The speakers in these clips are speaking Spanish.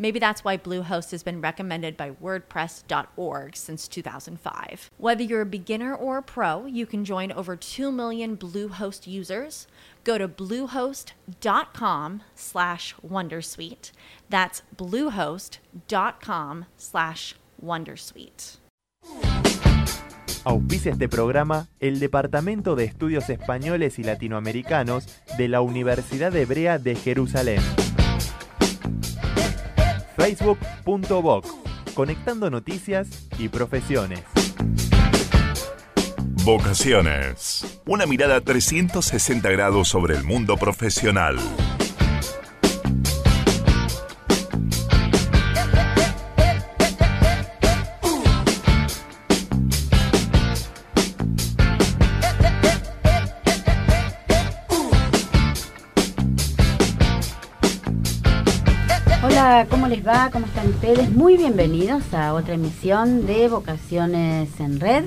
Maybe that's why Bluehost has been recommended by WordPress.org since 2005. Whether you're a beginner or a pro, you can join over 2 million Bluehost users. Go to bluehost.com slash wondersuite. That's bluehost.com slash wondersuite. Auspicia este programa el Departamento de Estudios Españoles y Latinoamericanos de la Universidad Hebrea de Jerusalén. Facebook.voc, conectando noticias y profesiones. Vocaciones. Una mirada 360 grados sobre el mundo profesional. Va? ¿Cómo están ustedes? Muy bienvenidos a otra emisión de Vocaciones en Red.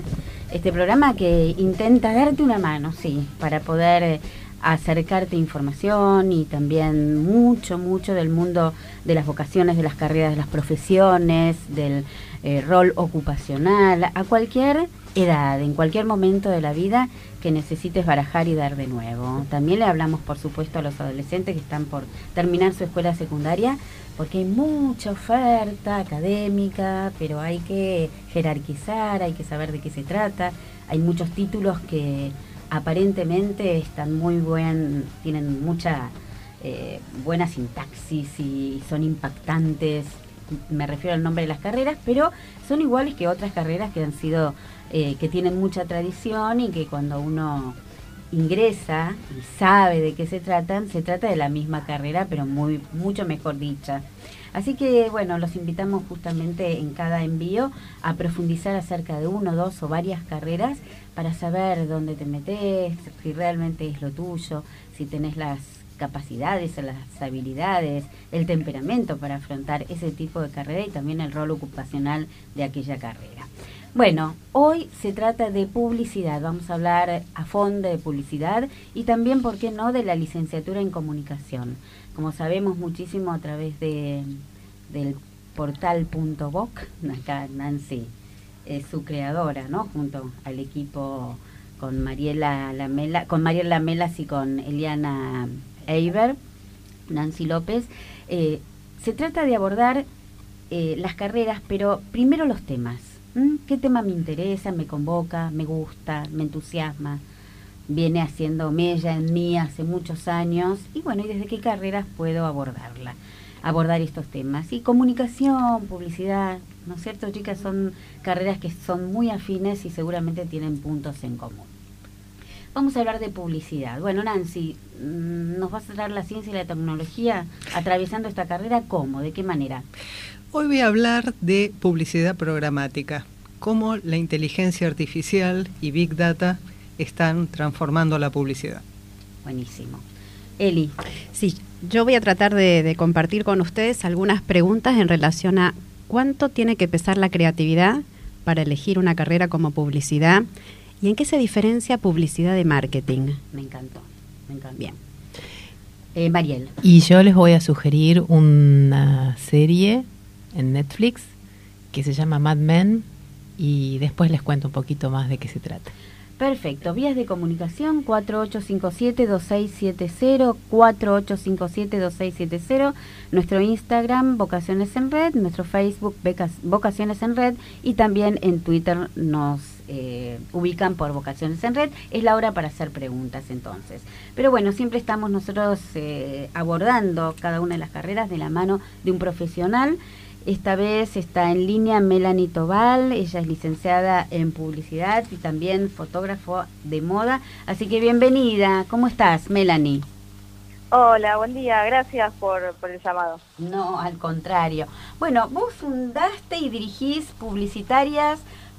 Este programa que intenta darte una mano, sí, para poder eh, acercarte información y también mucho, mucho del mundo de las vocaciones, de las carreras, de las profesiones, del eh, rol ocupacional, a cualquier edad, en cualquier momento de la vida que necesites barajar y dar de nuevo. También le hablamos, por supuesto, a los adolescentes que están por terminar su escuela secundaria, porque hay mucha oferta académica, pero hay que jerarquizar, hay que saber de qué se trata. Hay muchos títulos que aparentemente están muy buen, tienen mucha eh, buena sintaxis y son impactantes. Me refiero al nombre de las carreras, pero son iguales que otras carreras que han sido, eh, que tienen mucha tradición y que cuando uno ingresa y sabe de qué se tratan, se trata de la misma carrera, pero muy mucho mejor dicha. Así que bueno, los invitamos justamente en cada envío a profundizar acerca de uno, dos o varias carreras para saber dónde te metes, si realmente es lo tuyo, si tenés las capacidades, las habilidades, el temperamento para afrontar ese tipo de carrera y también el rol ocupacional de aquella carrera. Bueno, hoy se trata de publicidad, vamos a hablar a fondo de publicidad y también, ¿por qué no?, de la licenciatura en comunicación. Como sabemos muchísimo a través de, del portal.voc, acá Nancy es su creadora, ¿no?, junto al equipo con Mariela Lamela, con Mariela y con Eliana Eiber, Nancy López. Eh, se trata de abordar eh, las carreras, pero primero los temas. ¿Qué tema me interesa, me convoca, me gusta, me entusiasma? Viene haciendo mella en mí hace muchos años y bueno, ¿y desde qué carreras puedo abordarla? Abordar estos temas. Y comunicación, publicidad, ¿no es cierto, chicas? Son carreras que son muy afines y seguramente tienen puntos en común. Vamos a hablar de publicidad. Bueno, Nancy, mm, ¿nos vas a dar la ciencia y la tecnología atravesando esta carrera? ¿Cómo? ¿De qué manera? Hoy voy a hablar de publicidad programática, cómo la inteligencia artificial y Big Data están transformando la publicidad. Buenísimo. Eli. Sí, yo voy a tratar de, compartir con ustedes algunas preguntas en relación a cuánto tiene que pesar la creatividad para elegir una carrera como publicidad y en qué se diferencia publicidad de marketing. Me encantó, me encantó. Bien. Eh, Mariel. Y yo les voy a sugerir una serie en Netflix que se llama Mad Men y después les cuento un poquito más de qué se trata. Perfecto, vías de comunicación 4857-2670, 4857-2670, nuestro Instagram Vocaciones en Red, nuestro Facebook Vocaciones en Red y también en Twitter nos eh, ubican por Vocaciones en Red, es la hora para hacer preguntas entonces. Pero bueno, siempre estamos nosotros eh, abordando cada una de las carreras de la mano de un profesional. Esta vez está en línea Melanie Tobal, ella es licenciada en publicidad y también fotógrafo de moda. Así que bienvenida, ¿cómo estás Melanie? Hola, buen día, gracias por, el llamado. No, al contrario. Bueno, vos fundaste y dirigís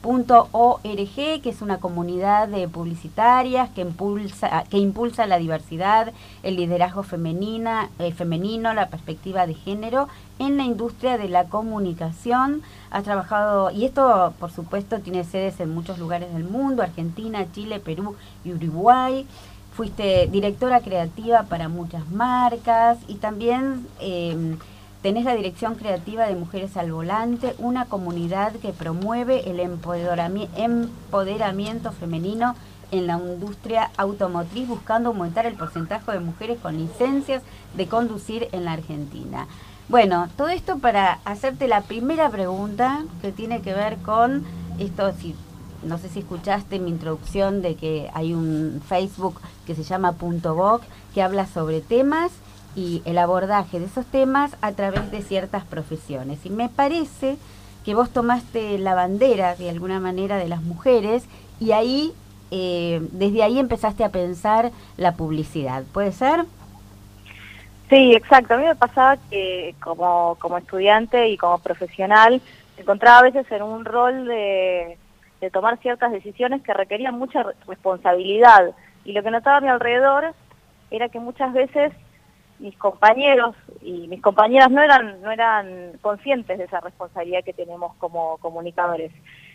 publicitarias.org, que es una comunidad de publicitarias que impulsa, que impulsa la diversidad, el liderazgo femenina, eh, femenino, la perspectiva de género en la industria de la comunicación. Has trabajado, y esto por supuesto tiene sedes en muchos lugares del mundo, Argentina, Chile, Perú y Uruguay. Fuiste directora creativa para muchas marcas y también em, tenés la dirección creativa de Mujeres al Volante, una comunidad que promueve el empoderamiento femenino en la industria automotriz buscando aumentar el porcentaje de mujeres con licencias de conducir en la Argentina. Bueno, todo esto para hacerte la primera pregunta que tiene que ver con esto, si no sé si escuchaste mi introducción de que hay un Facebook que se llama Punto Voc, que habla sobre temas y el abordaje de esos temas a través de ciertas profesiones. Y me parece que vos tomaste la bandera de alguna manera de las mujeres y ahí, eh, desde ahí empezaste a pensar la publicidad. ¿Puede ser? Sí, exacto. A mí me pasaba que como, como estudiante y como profesional me encontraba a veces en un rol de de tomar ciertas decisiones que requerían mucha responsabilidad. Y lo que notaba a mi alrededor era que muchas veces mis compañeros y mis compañeras no eran, no eran conscientes de esa responsabilidad que tenemos como comunicadores.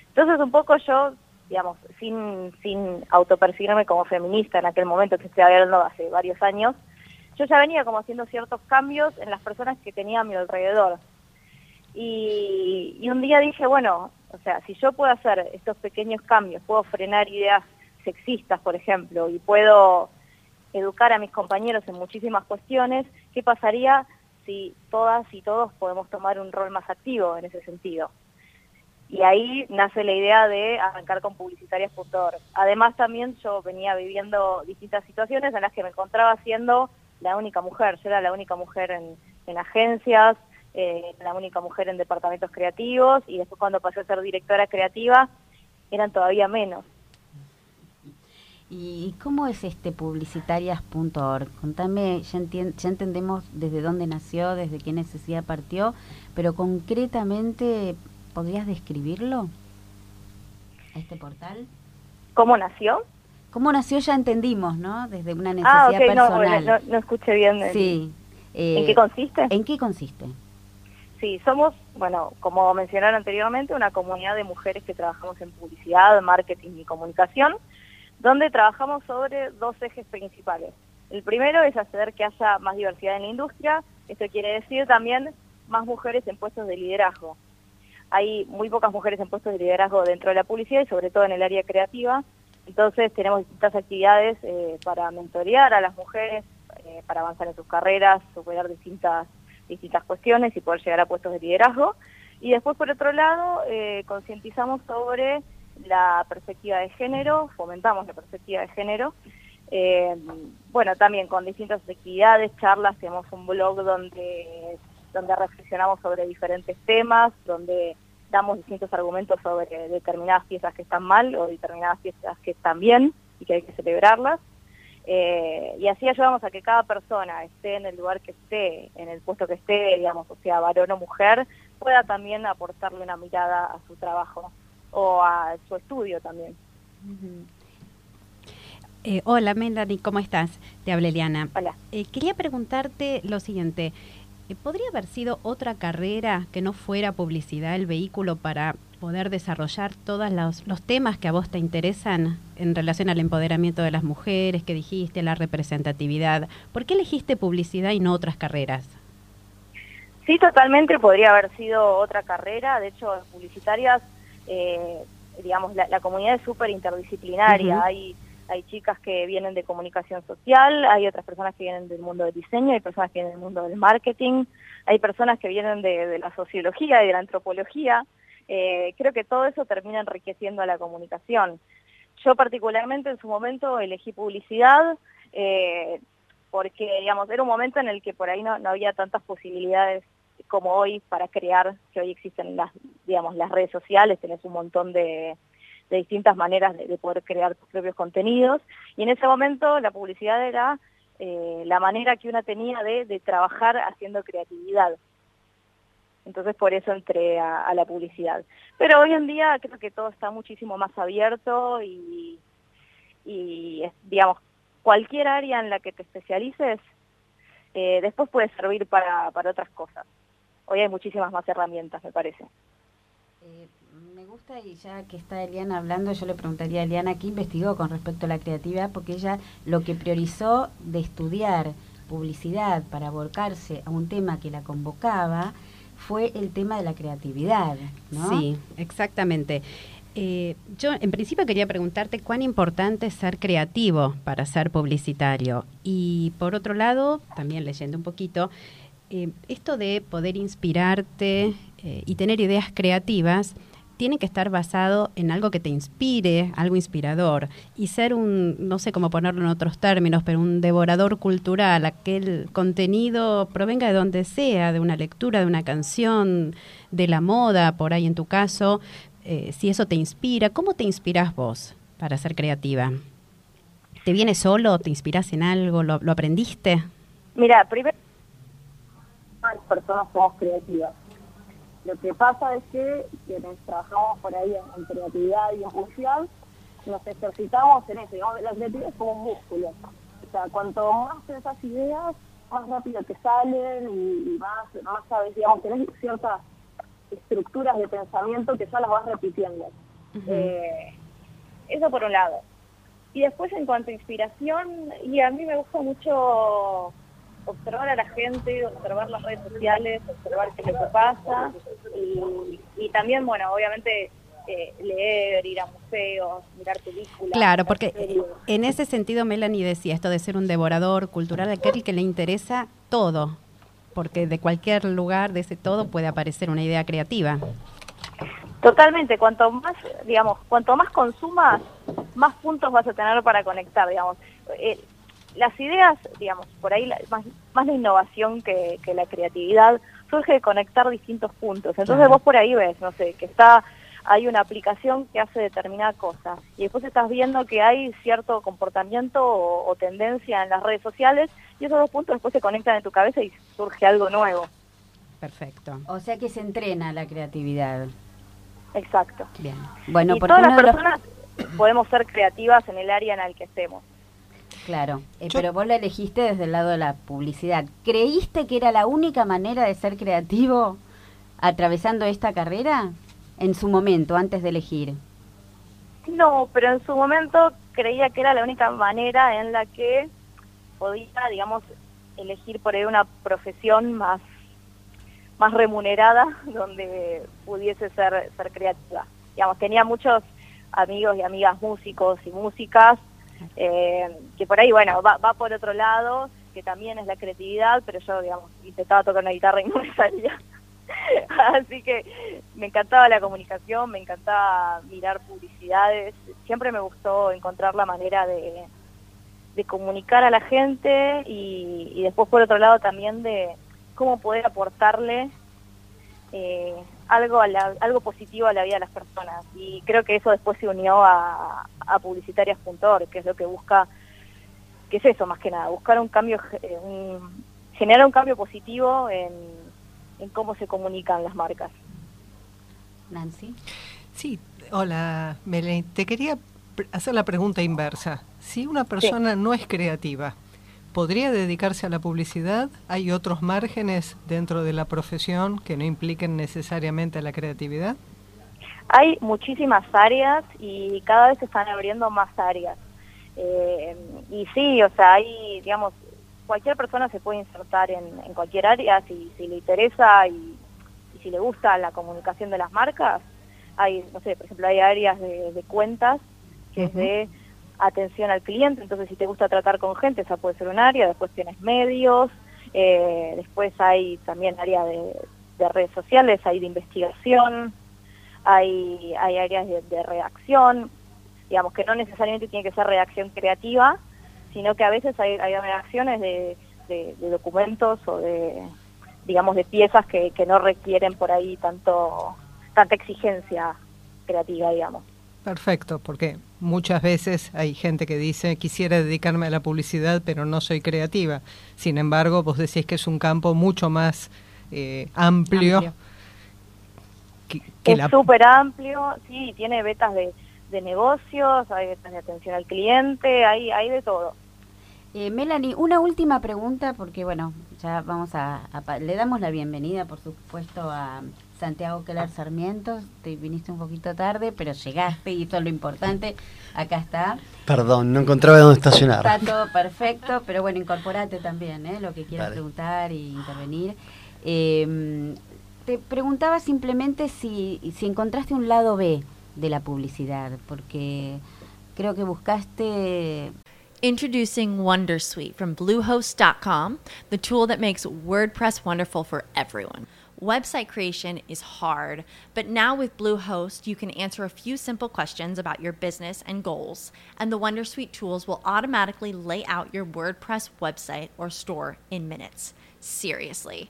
Entonces un poco yo, digamos, sin, sin autopercibirme como feminista en aquel momento que estoy hablando hace varios años, yo ya venía como haciendo ciertos cambios en las personas que tenía a mi alrededor. Y, y un día dije, bueno, o sea, si yo puedo hacer estos pequeños cambios, puedo frenar ideas sexistas, por ejemplo, y puedo educar a mis compañeros en muchísimas cuestiones, ¿qué pasaría si todas y todos podemos tomar un rol más activo en ese sentido? Y ahí nace la idea de arrancar con publicitarias.org. Además también yo venía viviendo distintas situaciones en las que me encontraba siendo la única mujer. Yo era la única mujer en, en agencias, eh, la única mujer en departamentos creativos y después cuando pasé a ser directora creativa eran todavía menos. ¿Y cómo es este publicitarias.org? Contame, ya, ya entendemos desde dónde nació, desde qué necesidad partió, pero concretamente, ¿podrías describirlo? ¿A este portal? ¿Cómo nació? ¿Cómo nació? Ya entendimos, ¿no? Desde una ah, necesidad ah, personal. No, no, escuché bien. Sí. ¿En qué consiste? ¿En qué consiste? Sí, somos, bueno, como mencionaron anteriormente, una comunidad de mujeres que trabajamos en publicidad, marketing y comunicación, donde trabajamos sobre dos ejes principales. El primero es hacer que haya más diversidad en la industria, esto quiere decir también más mujeres en puestos de liderazgo. Hay muy pocas mujeres en puestos de liderazgo dentro de la publicidad y sobre todo en el área creativa, entonces tenemos distintas actividades eh, para mentorear a las mujeres, eh, para avanzar en sus carreras, superar distintas distintas cuestiones y poder llegar a puestos de liderazgo. Y después, por otro lado, eh, concientizamos sobre la perspectiva de género, fomentamos la perspectiva de género. Eh, bueno, también con distintas actividades, charlas, tenemos un blog donde, donde reflexionamos sobre diferentes temas, donde damos distintos argumentos sobre determinadas piezas que están mal o determinadas piezas que están bien y que hay que celebrarlas. Eh, y así ayudamos a que cada persona esté en el lugar que esté, en el puesto que esté, digamos, o sea, varón o mujer, pueda también aportarle una mirada a su trabajo o a su estudio también. Eh, hola Melanie, ¿cómo estás? Te habla Eliana. Hola. Eh, quería preguntarte lo siguiente. ¿Podría haber sido otra carrera que no fuera publicidad el vehículo para poder desarrollar todos los, temas que a vos te interesan en relación al empoderamiento de las mujeres, que dijiste, la representatividad. ¿Por qué elegiste publicidad y no otras carreras? Sí, totalmente podría haber sido otra carrera. De hecho, en publicitarias, eh, digamos, la, comunidad es súper interdisciplinaria. Hay hay chicas que vienen de comunicación social, hay otras personas que vienen del mundo del diseño, hay personas que vienen del mundo del marketing, hay personas que vienen de, de la sociología y de la antropología. eh, creo que todo eso termina enriqueciendo a la comunicación. Yo particularmente en su momento elegí publicidad eh, porque, digamos, era un momento en el que por ahí no, había tantas posibilidades como hoy para crear, que hoy existen las, digamos, las redes sociales, tenés un montón de, distintas maneras de, poder crear tus propios contenidos, y en ese momento la publicidad era eh, la manera que una tenía de trabajar haciendo creatividad. Entonces por eso entré a, la publicidad. Pero hoy en día creo que todo está muchísimo más abierto y, digamos, cualquier área en la que te especialices, eh, después puede servir para, para otras cosas. Hoy hay muchísimas más herramientas, me parece. Eh, me gusta y ya que está Eliana hablando, yo le preguntaría a Eliana qué investigó con respecto a la creatividad, porque ella lo que priorizó de estudiar publicidad para volcarse a un tema que la convocaba, fue el tema de la creatividad, ¿no? Sí, exactamente. Eh, yo en principio quería preguntarte cuán importante es ser creativo para ser publicitario. Y por otro lado, también leyendo un poquito, eh, esto de poder inspirarte eh, y tener ideas creativas tiene que estar basado en algo que te inspire, algo inspirador, y ser un, no sé cómo ponerlo en otros términos, pero un devorador cultural, aquel contenido provenga de donde sea, de una lectura, de una canción, de la moda, por ahí en tu caso, eh, si eso te inspira, ¿cómo te inspiras vos para ser creativa? ¿Te viene solo? ¿Te inspiras en algo? ¿Lo, lo aprendiste? Mira, primero, las personas somos creativas lo que pasa es que quienes trabajamos por ahí en, creatividad y en función, nos ejercitamos en eso. la creatividad es como un músculo. O sea, cuanto más esas ideas, más rápido te salen y, más, más sabes, digamos, tenés ciertas estructuras de pensamiento que ya las vas repitiendo. Eh, eso por un lado. Y después en cuanto a inspiración, y a mí me gusta mucho observar a la gente, observar las redes sociales, observar qué es lo que pasa y, también, bueno, obviamente eh, leer, ir a museos, mirar películas. Claro, porque en ese sentido Melanie decía esto de ser un devorador cultural, aquel que le interesa todo, porque de cualquier lugar de ese todo puede aparecer una idea creativa. Totalmente, cuanto más, digamos, cuanto más consumas, más puntos vas a tener para conectar, digamos. Eh, las ideas, digamos, por ahí más, más la innovación que, la creatividad surge de conectar distintos puntos. Entonces vos por ahí ves, no sé, que está hay una aplicación que hace determinada cosa y después estás viendo que hay cierto comportamiento o, tendencia en las redes sociales y esos dos puntos después se conectan en tu cabeza y surge algo nuevo. Perfecto. O sea que se entrena la creatividad. Exacto. Bien. Bueno, y todas las personas podemos ser creativas en el área en el que estemos. Claro, eh, pero vos la elegiste desde el lado de la publicidad. ¿Creíste que era la única manera de ser creativo atravesando esta carrera en su momento, antes de elegir? No, pero en su momento creía que era la única manera en la que podía, digamos, elegir por ahí una profesión más más remunerada donde pudiese ser ser creativa. Digamos, tenía muchos amigos y amigas músicos y músicas eh, que por ahí, bueno, va, por otro lado, que también es la creatividad, pero yo, digamos, intentaba tocar una guitarra y no me salía. Así que me encantaba la comunicación, me encantaba mirar publicidades, siempre me gustó encontrar la manera de, de comunicar a la gente y, después por otro lado también de cómo poder aportarle eh, algo, algo positivo a la vida de las personas. Y creo que eso después se unió a, a publicitarias.org, que es lo que busca, que es eso más que nada, buscar un cambio, eh, generar un cambio positivo en, en cómo se comunican las marcas. Nancy. Sí, hola, Melanie. Te quería hacer la pregunta inversa. Si una persona no es creativa, ¿Podría dedicarse a la publicidad? ¿Hay otros márgenes dentro de la profesión que no impliquen necesariamente la creatividad? Hay muchísimas áreas y cada vez se están abriendo más áreas. Eh, y sí, o sea, hay, digamos, cualquier persona se puede insertar en, cualquier área si, si le interesa y, si le gusta la comunicación de las marcas. Hay, no sé, por ejemplo, hay áreas de, cuentas que es de atención al cliente, entonces si te gusta tratar con gente, esa puede ser un área, después tienes medios, eh, después hay también área de, redes sociales, hay de investigación, hay, hay áreas de, redacción, digamos que no necesariamente tiene que ser redacción creativa, sino que a veces hay, hay redacciones de, documentos o de, digamos, de piezas que, que no requieren por ahí tanto tanta exigencia creativa, digamos. Perfecto, porque muchas veces hay gente que dice quisiera dedicarme a la publicidad pero no soy creativa. Sin embargo, vos decís que es un campo mucho más eh, amplio. Es súper amplio, sí, tiene vetas de, de negocios, hay vetas de atención al cliente, hay, hay de todo. Eh, Melanie, una última pregunta porque bueno, ya vamos a, le damos la bienvenida por supuesto a Santiago Keller Sarmiento, te viniste un poquito tarde, pero llegaste y eso es lo importante, acá está. Perdón, no encontraba dónde estacionar. Está todo perfecto, pero bueno, incorporate también, ¿eh? lo que quieras preguntar y intervenir. Em, te preguntaba simplemente si, si encontraste un lado B de la publicidad, porque creo que buscaste Introducing Wondersuite from Bluehost.com, the tool that makes WordPress wonderful for everyone. Website creation is hard, but now with Bluehost, you can answer a few simple questions about your business and goals, and the Wondersuite tools will automatically lay out your WordPress website or store in minutes. Seriously.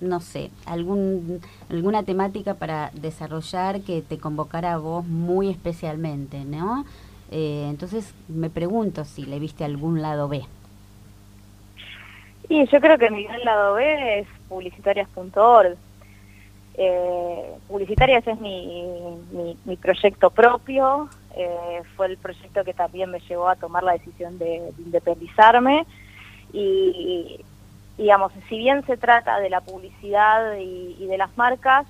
No sé, algún, alguna temática para desarrollar que te convocara a vos muy especialmente, ¿no? Eh, entonces me pregunto si le viste algún lado B. Y yo creo que mi gran lado B es publicitarias.org. Eh, publicitarias es mi, mi, proyecto propio, eh, fue el proyecto que también me llevó a tomar la decisión de, de independizarme y, digamos, si bien se trata de la publicidad y, de las marcas,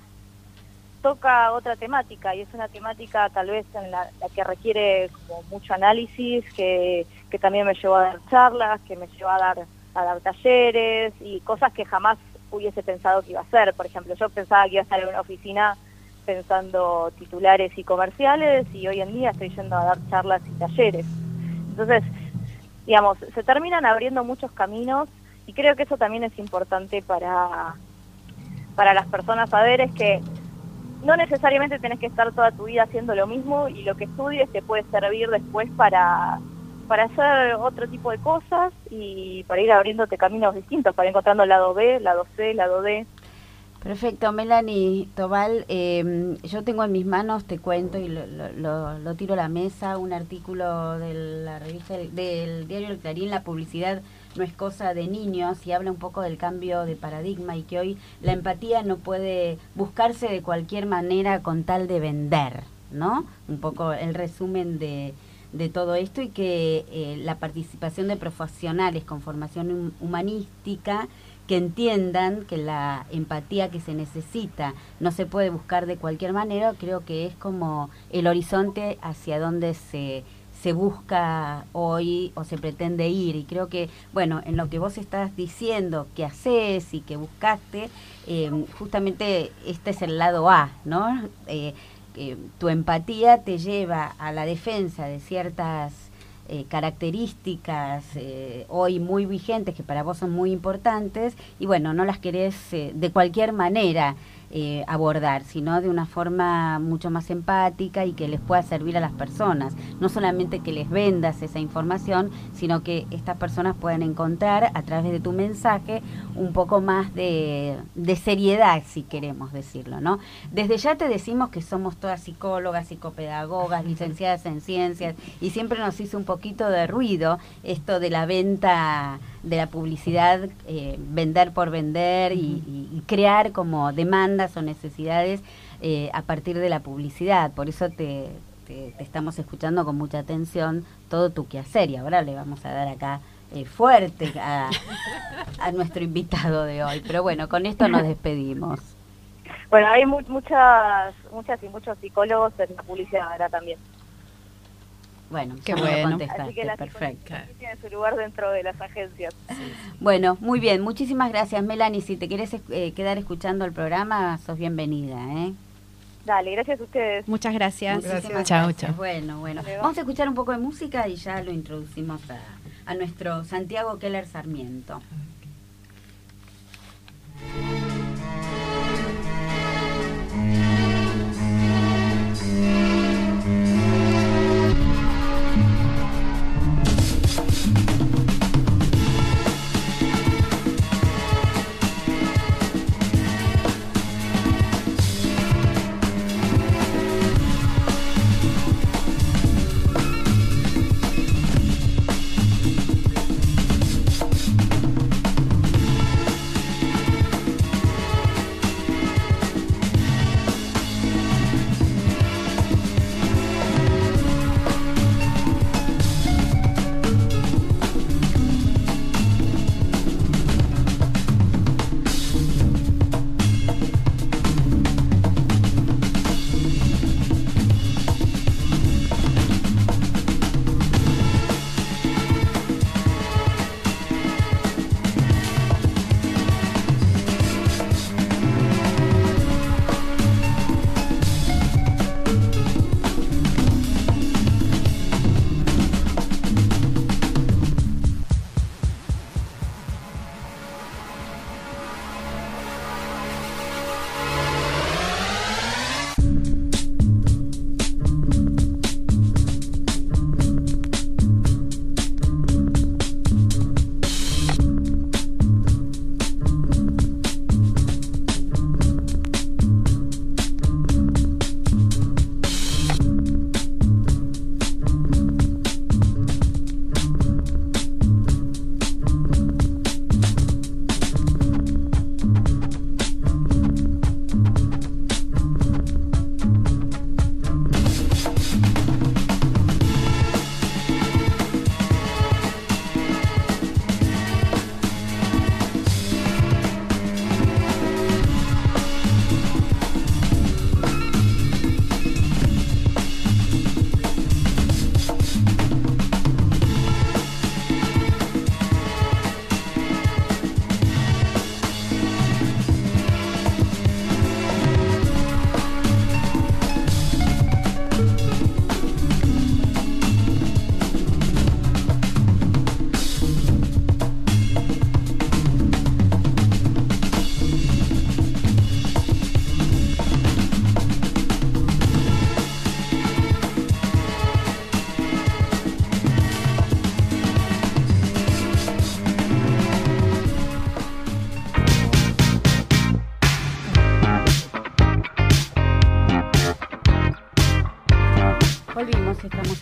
toca otra temática y es una temática tal vez en la, que requiere como mucho análisis, que, que, también me llevó a dar charlas, que me llevó a dar, a dar talleres y cosas que jamás hubiese pensado que iba a hacer. Por ejemplo, yo pensaba que iba a estar en una oficina pensando titulares y comerciales y hoy en día estoy yendo a dar charlas y talleres. Entonces, digamos, se terminan abriendo muchos caminos y creo que eso también es importante para, para las personas saber es que no necesariamente tenés que estar toda tu vida haciendo lo mismo y lo que estudies te puede servir después para, para hacer otro tipo de cosas y para ir abriéndote caminos distintos, para ir encontrando el lado B, lado C, lado D. Perfecto, Melanie Tobal, em, yo tengo en mis manos, te cuento y lo, tiro a la mesa, un artículo de la revista del diario El Clarín, La publicidad no es cosa de niños y habla un poco del cambio de paradigma y que hoy la empatía no puede buscarse de cualquier manera con tal de vender, ¿no? Un poco el resumen de, de todo esto y que eh, la participación de profesionales con formación humanística que entiendan que la empatía que se necesita no se puede buscar de cualquier manera, creo que es como el horizonte hacia donde se, se busca hoy o se pretende ir. Y creo que, bueno, en lo que vos estás diciendo que haces y que buscaste, eh, justamente este es el lado A, ¿no? Eh, tu empatía te lleva a la defensa de ciertas eh, características hoy muy vigentes que para vos son muy importantes y bueno, no las querés de cualquier manera eh, abordar, sino de una forma mucho más empática y que les pueda servir a las personas. No solamente que les vendas esa información, sino que estas personas puedan encontrar a través de tu mensaje un poco más de, de seriedad, si queremos decirlo, ¿no? Desde ya te decimos que somos todas psicólogas, psicopedagogas, licenciadas en ciencias, y siempre nos hizo un poquito de ruido esto de la venta de la publicidad, eh, vender por vender y, y- y crear como demandas o necesidades eh, a partir de la publicidad. Por eso te, te- te estamos escuchando con mucha atención todo tu quehacer y ahora le vamos a dar acá eh, fuerte a, a nuestro invitado de hoy. Pero bueno, con esto nos despedimos. Bueno, hay mu- muchas, muchas y muchos psicólogos en la publicidad ahora también. Bueno, Qué ya me lo bueno. contestaste, Así que la perfecto. tiene su lugar dentro de las agencias. Bueno, muy bien, muchísimas gracias Melanie. Si te quieres eh, quedar escuchando el programa, sos bienvenida. ¿eh? Dale, gracias a ustedes. Muchas gracias. Muchísimas Chao, gracias. chao. Bueno, bueno. Vamos a escuchar un poco de música y ya lo introducimos a, a nuestro Santiago Keller Sarmiento.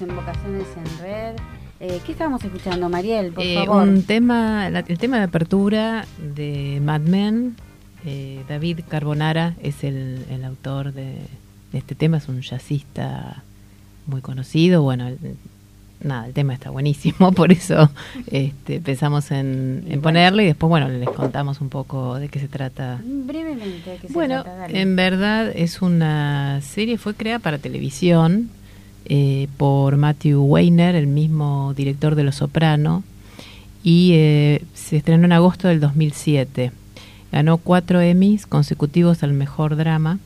Vocaciones en Red. Eh, ¿Qué estábamos escuchando, Mariel? Por Eh, favor. un tema, el tema de apertura de Mad Men, eh, David Carbonara es el, el autor de, de este tema, es un jazzista muy conocido, bueno, el- nada, el tema está buenísimo, por eso este, pensamos en, en ponerlo y después, bueno, les contamos un poco de qué se trata. Brevemente, ¿de qué se Bueno, trata? En verdad es una serie, fue creada para televisión eh, por Matthew Weiner, el mismo director de Los Soprano, y eh, se estrenó en agosto del 2007. Ganó cuatro Emmys consecutivos al mejor drama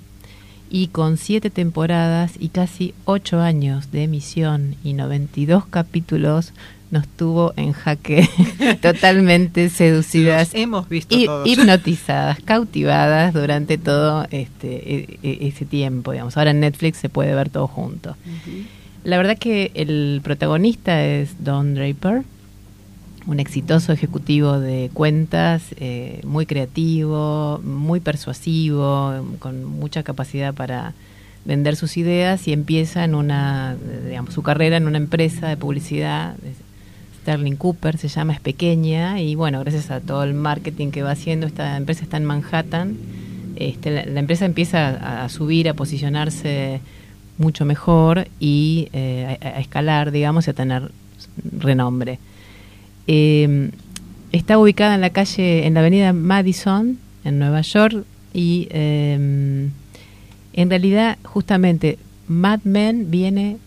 y con siete temporadas y casi ocho años de emisión y 92 capítulos nos tuvo en jaque, totalmente seducidas, Los hemos visto todos. hipnotizadas, cautivadas durante todo este e- e- ese tiempo, digamos. Ahora en Netflix se puede ver todo junto. La verdad que el protagonista es Don Draper, un exitoso ejecutivo de cuentas, eh, muy creativo, muy persuasivo, con mucha capacidad para vender sus ideas y empieza en una, digamos, su carrera en una empresa de publicidad. Sterling Cooper se llama, es pequeña y bueno, gracias a todo el marketing que va haciendo, esta empresa está en Manhattan. Este, la, empresa empieza a, subir, a posicionarse mucho mejor y eh, a, escalar, digamos, y a tener renombre. Eh, está ubicada en la calle, en la avenida Madison, en Nueva York, y eh, en realidad, justamente, Mad Men viene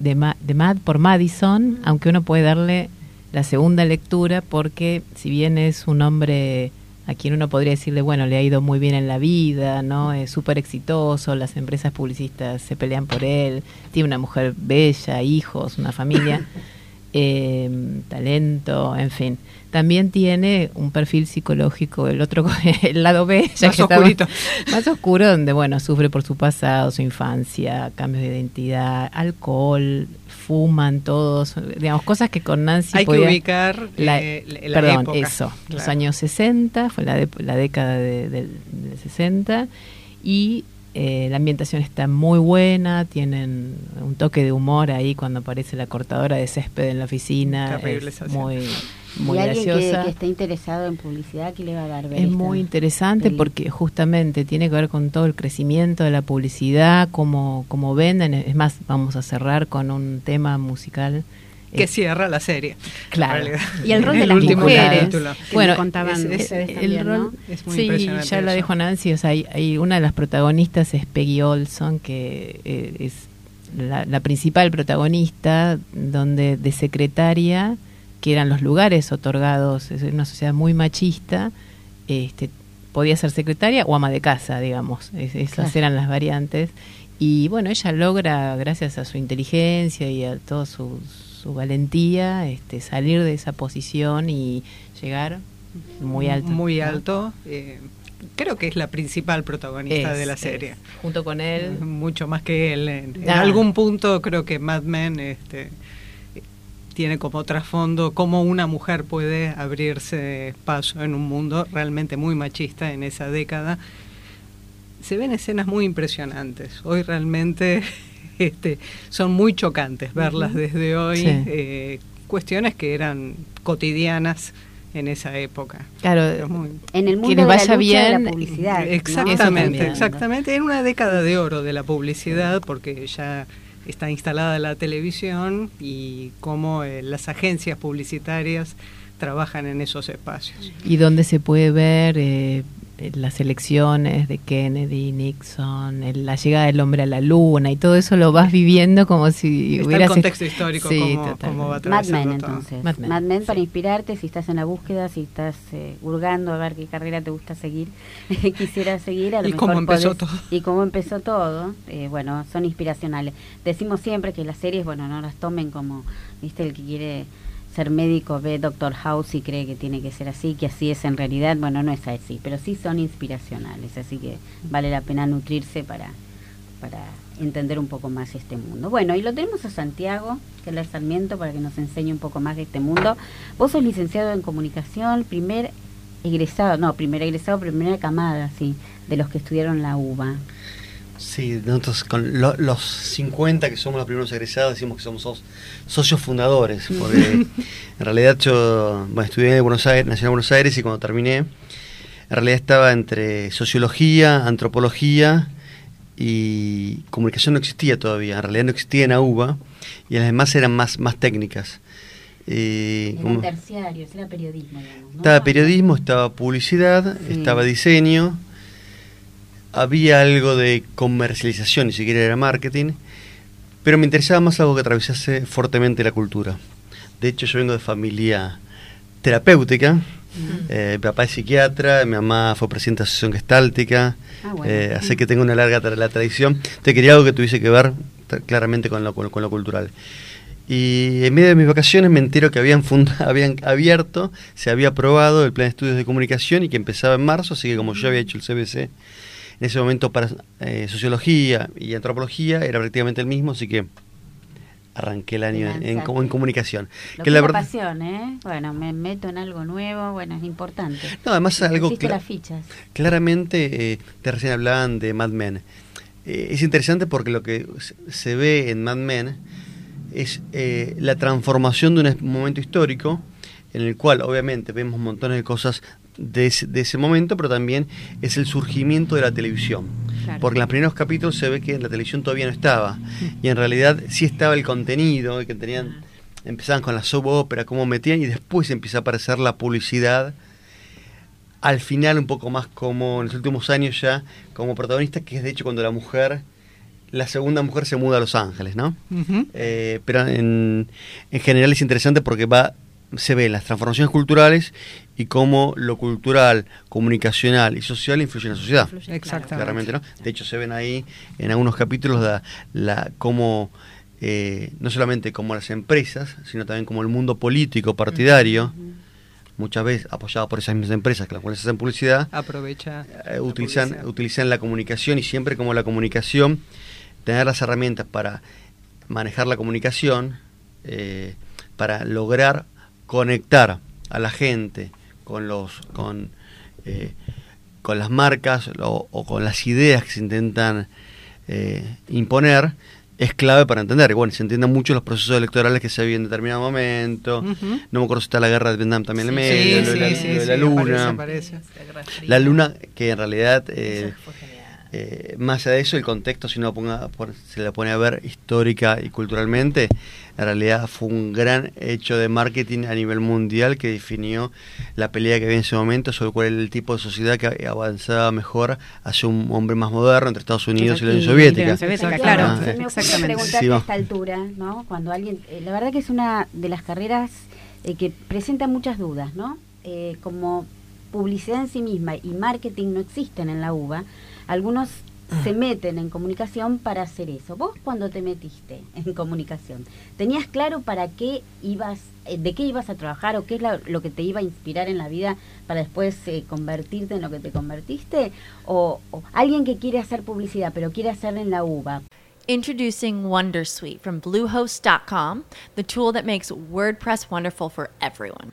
de, Ma- de Mad por Madison, aunque uno puede darle la segunda lectura porque si bien es un hombre a quien uno podría decirle, bueno, le ha ido muy bien en la vida, ¿no? Es súper exitoso, las empresas publicistas se pelean por él, tiene una mujer bella, hijos, una familia, eh, talento, en fin. También tiene un perfil psicológico, el otro, el lado B, ya Más que oscurito. más oscuro, donde, bueno, sufre por su pasado, su infancia, cambios de identidad, alcohol, fuman todos, digamos, cosas que con Nancy Hay que ubicar, la, eh, la- perdón, época, eso, los años 60, fue la, de- la década de- del, del 60, y eh, la ambientación está muy buena, tienen un toque de humor ahí cuando aparece la cortadora de césped en la oficina, Terrible es muy, muy y alguien que, graciosa. que esté interesado en publicidad, ¿qué le va a dar? ver Es esta muy interesante porque justamente tiene que ver con todo el crecimiento de la publicidad, cómo, cómo venden. Es más, vamos a cerrar con un tema musical. Que Eh, cierra la serie. Claro. Y el rol de El las último mujeres, Bueno, me contaban es- el también, rol, ¿no? Es muy sí, impresionante ya lo dijo Nancy, o sea, hay, hay una de las protagonistas es Peggy Olson, que eh, es la, la principal protagonista, donde de secretaria, que eran los lugares otorgados, es una sociedad muy machista, este, podía ser secretaria o ama de casa, digamos, Es- esas Claro. eran las variantes. Y bueno, ella logra, gracias a su inteligencia y a toda su, su valentía, este, salir de esa posición y llegar muy alto. Muy alto. eh, creo que es la principal protagonista Es, de la es. serie. Junto con él. Mucho más que él. En, en Ah. algún punto creo que Mad Men este, tiene como trasfondo cómo una mujer puede abrirse paso en un mundo realmente muy machista en esa década. Se ven escenas muy impresionantes. Hoy realmente este, son muy chocantes verlas desde hoy. Sí. eh, cuestiones que eran cotidianas en esa época. Claro, muy- En el mundo de la de publicidad. Exactamente, exactamente. En una década de oro de la publicidad, porque ya está instalada la televisión y cómo eh, las agencias publicitarias trabajan en esos espacios. y donde se puede ver eh, las elecciones de Kennedy, Nixon, el- la llegada del hombre a la luna y todo eso lo vas viviendo como si Está el hubieras contexto histórico, Sí, totalmente. cómo va Mad Men, entonces. Mad Mad Men, Men, para sí. inspirarte, si estás en la búsqueda, si estás eh, hurgando a ver qué carrera te gusta seguir, quisiera seguir. A lo Y cómo empezó podés- todo. Y cómo empezó todo. eh, bueno, son inspiracionales. Decimos siempre que las series, bueno, no las tomen como, viste, el que quiere ser médico ve Doctor House y cree que tiene que ser así, que así es en realidad. Bueno, no es así, pero sí son inspiracionales. Así que vale la pena nutrirse para, para entender un poco más este mundo. Bueno, y lo tenemos a Santiago Keller Sarmiento para que nos enseñe un poco más de este mundo. Vos sos licenciado en comunicación, primer egresado, no, primer egresado, primera camada, sí, de los que estudiaron la UBA. Sí, nosotros con lo- los 50 que somos los primeros egresados decimos que somos sos- socios fundadores, porque en realidad yo bueno, estudié en Buenos Aires, Nacional de Buenos Aires y cuando terminé, en realidad estaba entre sociología, antropología y comunicación no existía todavía, en realidad no existía en AUBA y las demás eran más, más técnicas. Eh, era terciarios, era periodismo. Estaba periodismo, estaba publicidad, estaba diseño, había algo de comercialización, ni siquiera era marketing, pero me interesaba más algo que atravesase fuertemente la cultura. De hecho, yo vengo de familia terapéutica. Eh, mi papá es psiquiatra, mi mamá fue presidenta de la Asociación Gestáltica, ah, eh, así que tengo una larga la tradición. Te quería algo que tuviese que ver claramente con lo, con lo cultural. Y en medio de mis vacaciones me entero que habían, habían abierto, se había aprobado el plan de estudios de comunicación y que empezaba en marzo, así que como yo había hecho el CBC en ese momento para eh, sociología y antropología, era prácticamente el mismo, así que arranqué el año en, en, en, comunicación. Lo que, la verdad, pasión, ¿eh? Bueno, me meto en algo nuevo, bueno, es importante. No, además algo... las fichas. Claramente, eh, te recién hablaban de Mad Men. Eh, es interesante porque lo que se ve en Mad Men es eh, la transformación de un momento histórico en el cual obviamente vemos montones de cosas de ese, momento, pero también es el surgimiento de la televisión. Porque en los primeros capítulos se ve que la televisión todavía no estaba. Y en realidad sí estaba el contenido, que tenían, empezaban con la soap opera, cómo metían, y después empieza a aparecer la publicidad. Al final un poco más como en los últimos años ya, como protagonista, que es de hecho cuando la mujer la segunda mujer se muda a Los Ángeles, ¿no? Eh, pero en, en, general es interesante porque va se ven las transformaciones culturales y cómo lo cultural, comunicacional y social influye en la sociedad. Exactamente. ¿no? De hecho, se ven ahí en algunos capítulos la, la cómo eh, no solamente como las empresas, sino también como el mundo político partidario, muchas veces apoyado por esas mismas empresas que las cuales hacen publicidad, aprovecha eh, utilizan, utilizan la comunicación y siempre como la comunicación tener las herramientas para manejar la comunicación, eh, para lograr conectar a la gente con los con, eh, con las marcas o, con las ideas que se intentan eh, imponer es clave para entender. Bueno, se entienden mucho los procesos electorales que se viven en determinado momento. No me acuerdo si está la guerra de Vietnam también en el medio, de, la, luna. La luna, que en realidad eh, más allá de eso, el contexto, si uno ponga, se le pone a ver histórica y culturalmente, en realidad fue un gran hecho de marketing a nivel mundial que definió la pelea que había en ese momento sobre cuál era el tipo de sociedad que avanzaba mejor hacia un hombre más moderno entre Estados Unidos y, la Unión Soviética. claro, ah, me ocurre preguntarte a esta altura, ¿no? Cuando alguien, eh, la verdad que es una de las carreras eh, que presenta muchas dudas, ¿no? como publicidad en sí misma y marketing no existen en la UBA, algunos se meten en comunicación para hacer eso. Vos cuando te metiste en comunicación, ¿tenías claro para qué ibas, eh, de qué ibas a trabajar o qué es lo que te iba a inspirar en la vida para después eh, convertirte en lo que te convertiste? O, o, alguien que quiere hacer publicidad pero quiere hacerla en la UBA. Introducing Wondersuite from Bluehost.com, the tool that makes WordPress wonderful for everyone.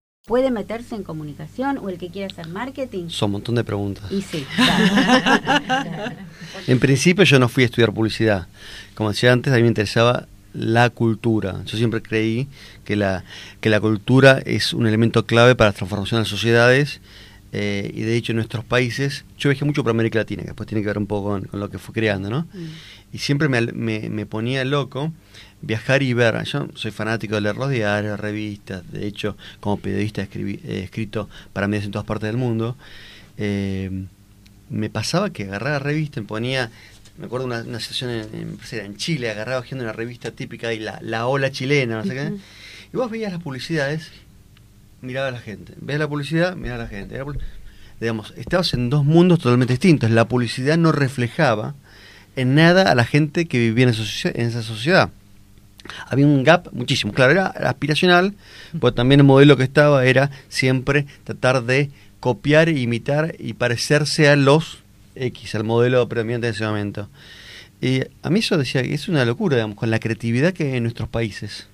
¿Puede meterse en comunicación o el que quiera hacer marketing? Son un montón de preguntas. Y sí, claro. En principio yo no fui a estudiar publicidad. Como decía antes, a mí me interesaba la cultura. Yo siempre creí que la, que la cultura es un elemento clave para la transformación de las sociedades eh, y de hecho en nuestros países, yo viajé mucho por América Latina, que después tiene que ver un poco con, con lo que fue creando, ¿no? Y siempre me, me, me ponía loco viajar y ver. Yo soy fanático de leer los diarios, revistas, de hecho, como periodista escribí, he escrito para medios en todas partes del mundo. Eh, me pasaba que agarraba revista, me ponía, me acuerdo una, una situación en, en, en Chile, agarraba haciendo una revista típica y la, la ola chilena, no sé qué. Y vos veías las publicidades, miraba a la gente. Veías la publicidad, miraba a la gente. Digamos, estabas en dos mundos totalmente distintos. La publicidad no reflejaba en nada a la gente que vivía en esa, en esa sociedad había un gap muchísimo. Claro, era aspiracional, pero también el modelo que estaba era siempre tratar de copiar, imitar y parecerse a los X, al modelo predominante en ese momento. Y a mí eso decía que es una locura, digamos, con la creatividad que hay en nuestros países.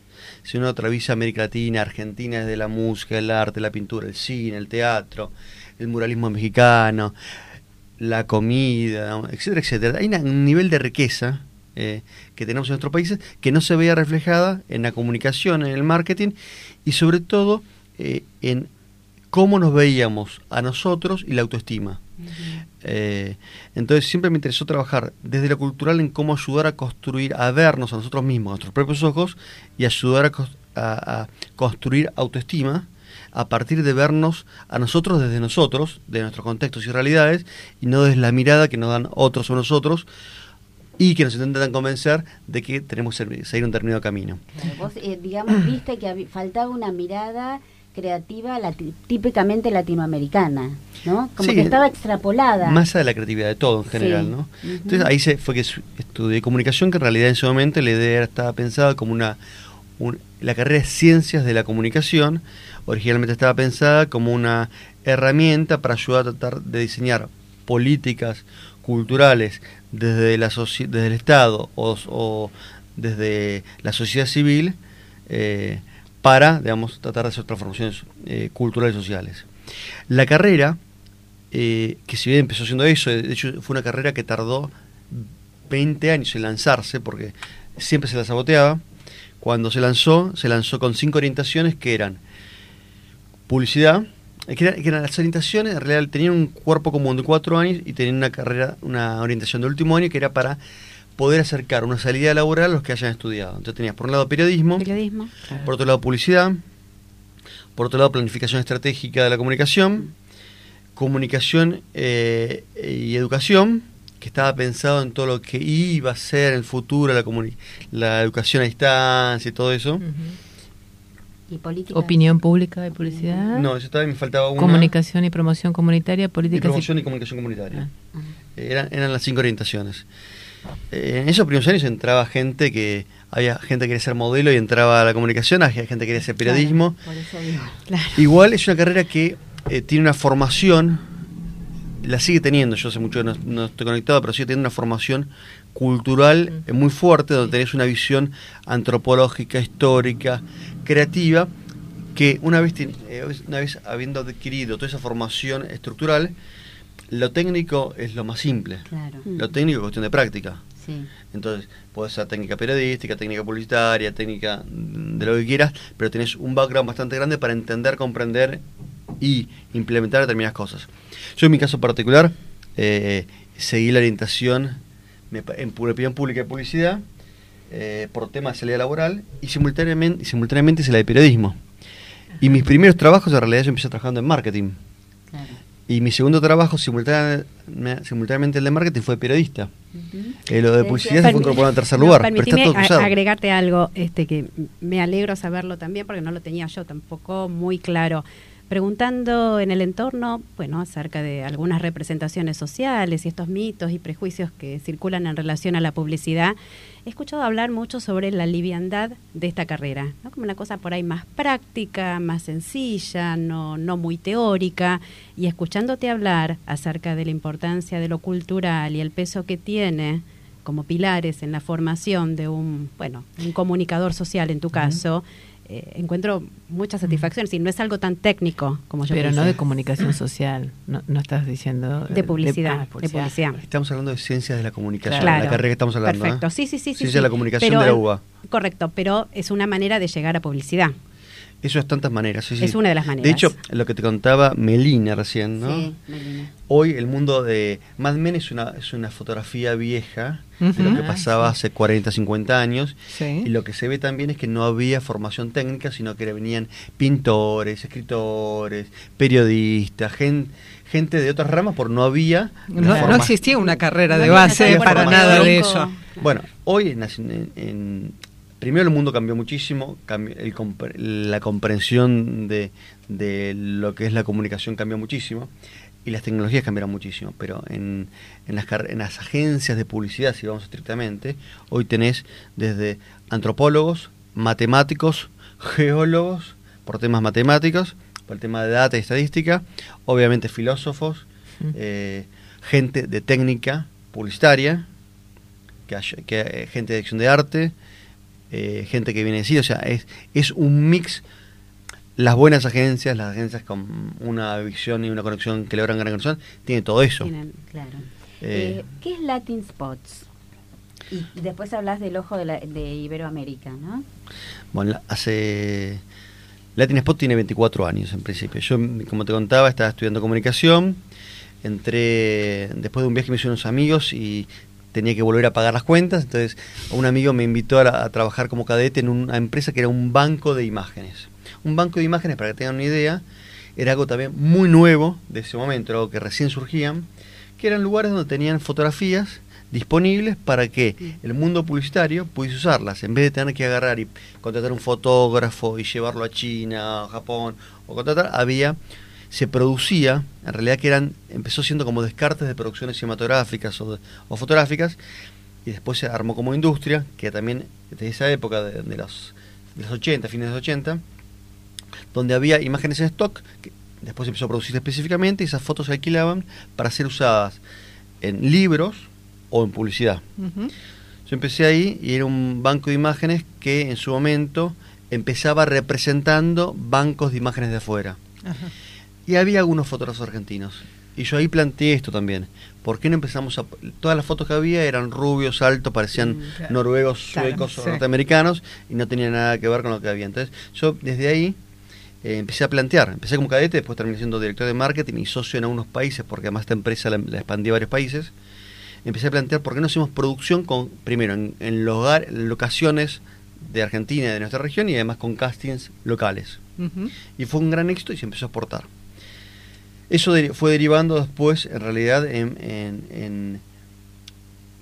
Si uno atraviesa América Latina, Argentina, desde la música, el arte, la pintura, el cine, el teatro, el muralismo mexicano, la comida, etcétera, etcétera. Hay un nivel de riqueza eh, que tenemos en nuestros países que no se veía reflejada en la comunicación, en el marketing y sobre todo eh, en cómo nos veíamos a nosotros y la autoestima. Eh, entonces siempre me interesó trabajar desde lo cultural en cómo ayudar a construir, a vernos a nosotros mismos, a nuestros propios ojos y ayudar a, construir autoestima a partir de vernos a nosotros desde nosotros, de nuestros contextos y realidades, y no desde la mirada que nos dan otros o nosotros, y que nos intentan convencer de que tenemos que seguir un determinado camino. Vos, eh, digamos, viste que faltaba una mirada creativa lati típicamente latinoamericana, ¿no? Como sí, que estaba extrapolada. Más de la creatividad de todo en general, Sí. ¿no? Entonces ahí se fue que su- estudié comunicación, que en realidad en ese momento la idea estaba pensada como una... un- la carrera de ciencias de la comunicación originalmente estaba pensada como una herramienta para ayudar a tratar de diseñar políticas culturales desde, la desde el Estado o, o desde la sociedad civil eh, para, digamos, tratar de hacer transformaciones eh, culturales y sociales. La carrera, eh, que si bien empezó haciendo eso, de hecho fue una carrera que tardó 20 años en lanzarse, porque siempre se la saboteaba, cuando se lanzó, se lanzó con cinco orientaciones que eran publicidad, eh, que eran las orientaciones, en realidad tenían un cuerpo común de cuatro años y tenían una carrera, una orientación de último año que era para poder acercar una salida laboral a los que hayan estudiado. Entonces tenías por un lado periodismo, Periodismo. por otro lado publicidad, por otro lado planificación estratégica de la comunicación, comunicación eh, y educación, que estaba pensado en todo lo que iba a ser en el futuro, la, la educación a distancia y todo eso. Y política. Opinión pública de publicidad. No, eso todavía me faltaba una. Comunicación y promoción comunitaria, y políticas promoción y comunicación comunitaria. Eh, Eran, eran las cinco orientaciones. Eh, en esos primeros años entraba gente que había gente que quería ser modelo y entraba a la comunicación, había gente que quería hacer periodismo. Por eso digo. Igual es una carrera que eh, tiene una formación, la sigue teniendo, yo hace mucho que no, no estoy conectado, pero sigue teniendo una formación cultural eh, muy fuerte, donde tenés una visión antropológica, histórica, creativa, que una vez, una vez habiendo adquirido toda esa formación estructural, lo técnico es lo más simple. Claro. Lo técnico es cuestión de práctica. Sí. Entonces, puede ser técnica periodística, técnica publicitaria, técnica de lo que quieras, pero tenés un background bastante grande para entender, comprender y implementar determinadas cosas. Yo en mi caso particular, eh, seguí la orientación me en opinión pública y publicidad eh, por tema de salida laboral y simultáneamente, y simultáneamente hice la de periodismo. Y mis primeros trabajos, en realidad yo empecé trabajando en marketing. Claro. Y mi segundo trabajo, simultánea- simultáneamente el de marketing, fue periodista. Eh, lo de publicidad se fue incorporado en tercer No, lugar, pero está todo cruzado. agregarte algo este que me alegro saberlo también porque no lo tenía yo tampoco muy claro. Preguntando en el entorno, bueno, acerca de algunas representaciones sociales y estos mitos y prejuicios que circulan en relación a la publicidad, he escuchado hablar mucho sobre la liviandad de esta carrera, ¿no? como una cosa por ahí más práctica, más sencilla, no, no muy teórica, y escuchándote hablar acerca de la importancia de lo cultural y el peso que tiene como pilares en la formación de un, bueno, un comunicador social en tu caso, eh, encuentro mucha satisfacción. Si no es algo tan técnico como yo Pero pensé. no de comunicación social, no, no estás diciendo... De publicidad, ah, de publicidad. Estamos hablando de ciencias de la comunicación, Claro. la carrera que estamos hablando. ¿eh? Perfecto, sí, sí, sí. sí, Ciencias sí. de la comunicación Pero- de la UBA. Correcto, pero es una manera de llegar a publicidad. Eso es tantas maneras. sí, sí. Es una de las maneras. De hecho, lo que te contaba Melina recién, ¿no? Sí, Melina. Hoy el mundo de Mad Men es una, es una fotografía vieja de lo que Ah, pasaba hace 40, 50 años. Sí. Y lo que se ve también es que no había formación técnica, sino que venían pintores, escritores, periodistas, gen- gente de otras ramas, por no había... No, no existía una carrera No de base para nada de eso. Bueno, hoy en- primero el mundo cambió muchísimo, cambió- el la comprensión de, de lo que es la comunicación cambió muchísimo y las tecnologías cambiaron muchísimo, pero en, en las, en las agencias de publicidad, si vamos estrictamente, hoy tenés desde antropólogos, matemáticos, geólogos, por temas matemáticos, por el tema de data y estadística, obviamente filósofos, Mm. eh, gente de técnica publicitaria, que, haya- que, eh, gente de dirección de arte, eh, gente que viene de sí, o sea, es, es un mix. Las buenas agencias, las agencias con una visión y una conexión que logran gran conexión, tienen todo eso. Tienen, claro. Eh, Eh, ¿Qué es Latin Spots? Y después hablas del ojo de, la- de Iberoamérica, ¿no? Bueno, hace. Latin Spot tiene 24 años en principio. Yo, como te contaba, estaba estudiando comunicación. Entré después de un viaje, me hice unos amigos y tenía que volver a pagar las cuentas. Entonces, un amigo me invitó a, trabajar como cadete en una empresa que era un banco de imágenes. Un banco de imágenes, para que tengan una idea, era algo también muy nuevo de ese momento, era algo que recién surgían, que eran lugares donde tenían fotografías disponibles para que el mundo publicitario pudiese usarlas, en vez de tener que agarrar y contratar un fotógrafo y llevarlo a China, a Japón, o contratar, había, se producía, en realidad que eran, empezó siendo como descartes de producciones cinematográficas o, de- o fotográficas, y después se armó como industria, que también desde esa época de, de los, de los 80, fines de los 80, donde había imágenes en stock, que después empezó a producir específicamente, y esas fotos se alquilaban para ser usadas en libros o en publicidad. Ujú. Yo empecé ahí y era un banco de imágenes que en su momento empezaba representando bancos de imágenes de afuera. Ajá. Y había algunos fotógrafos argentinos. Y yo ahí planteé esto también. ¿Por qué no empezamos a.? Todas las fotos que había eran rubios, altos, parecían Mm, claro. noruegos, Claro, suecos o sí. norteamericanos y no tenía nada que ver con lo que había. Entonces, yo desde ahí eh, empecé a plantear. Empecé como cadete, después terminé siendo director de marketing y socio en algunos países, porque además esta empresa la, la expandí a varios países. Empecé a plantear por qué no hacemos producción con primero en, en lugar- en locaciones de Argentina y de nuestra región y además con castings locales. Y fue un gran éxito y se empezó a exportar. Eso fue derivando después, en realidad, en,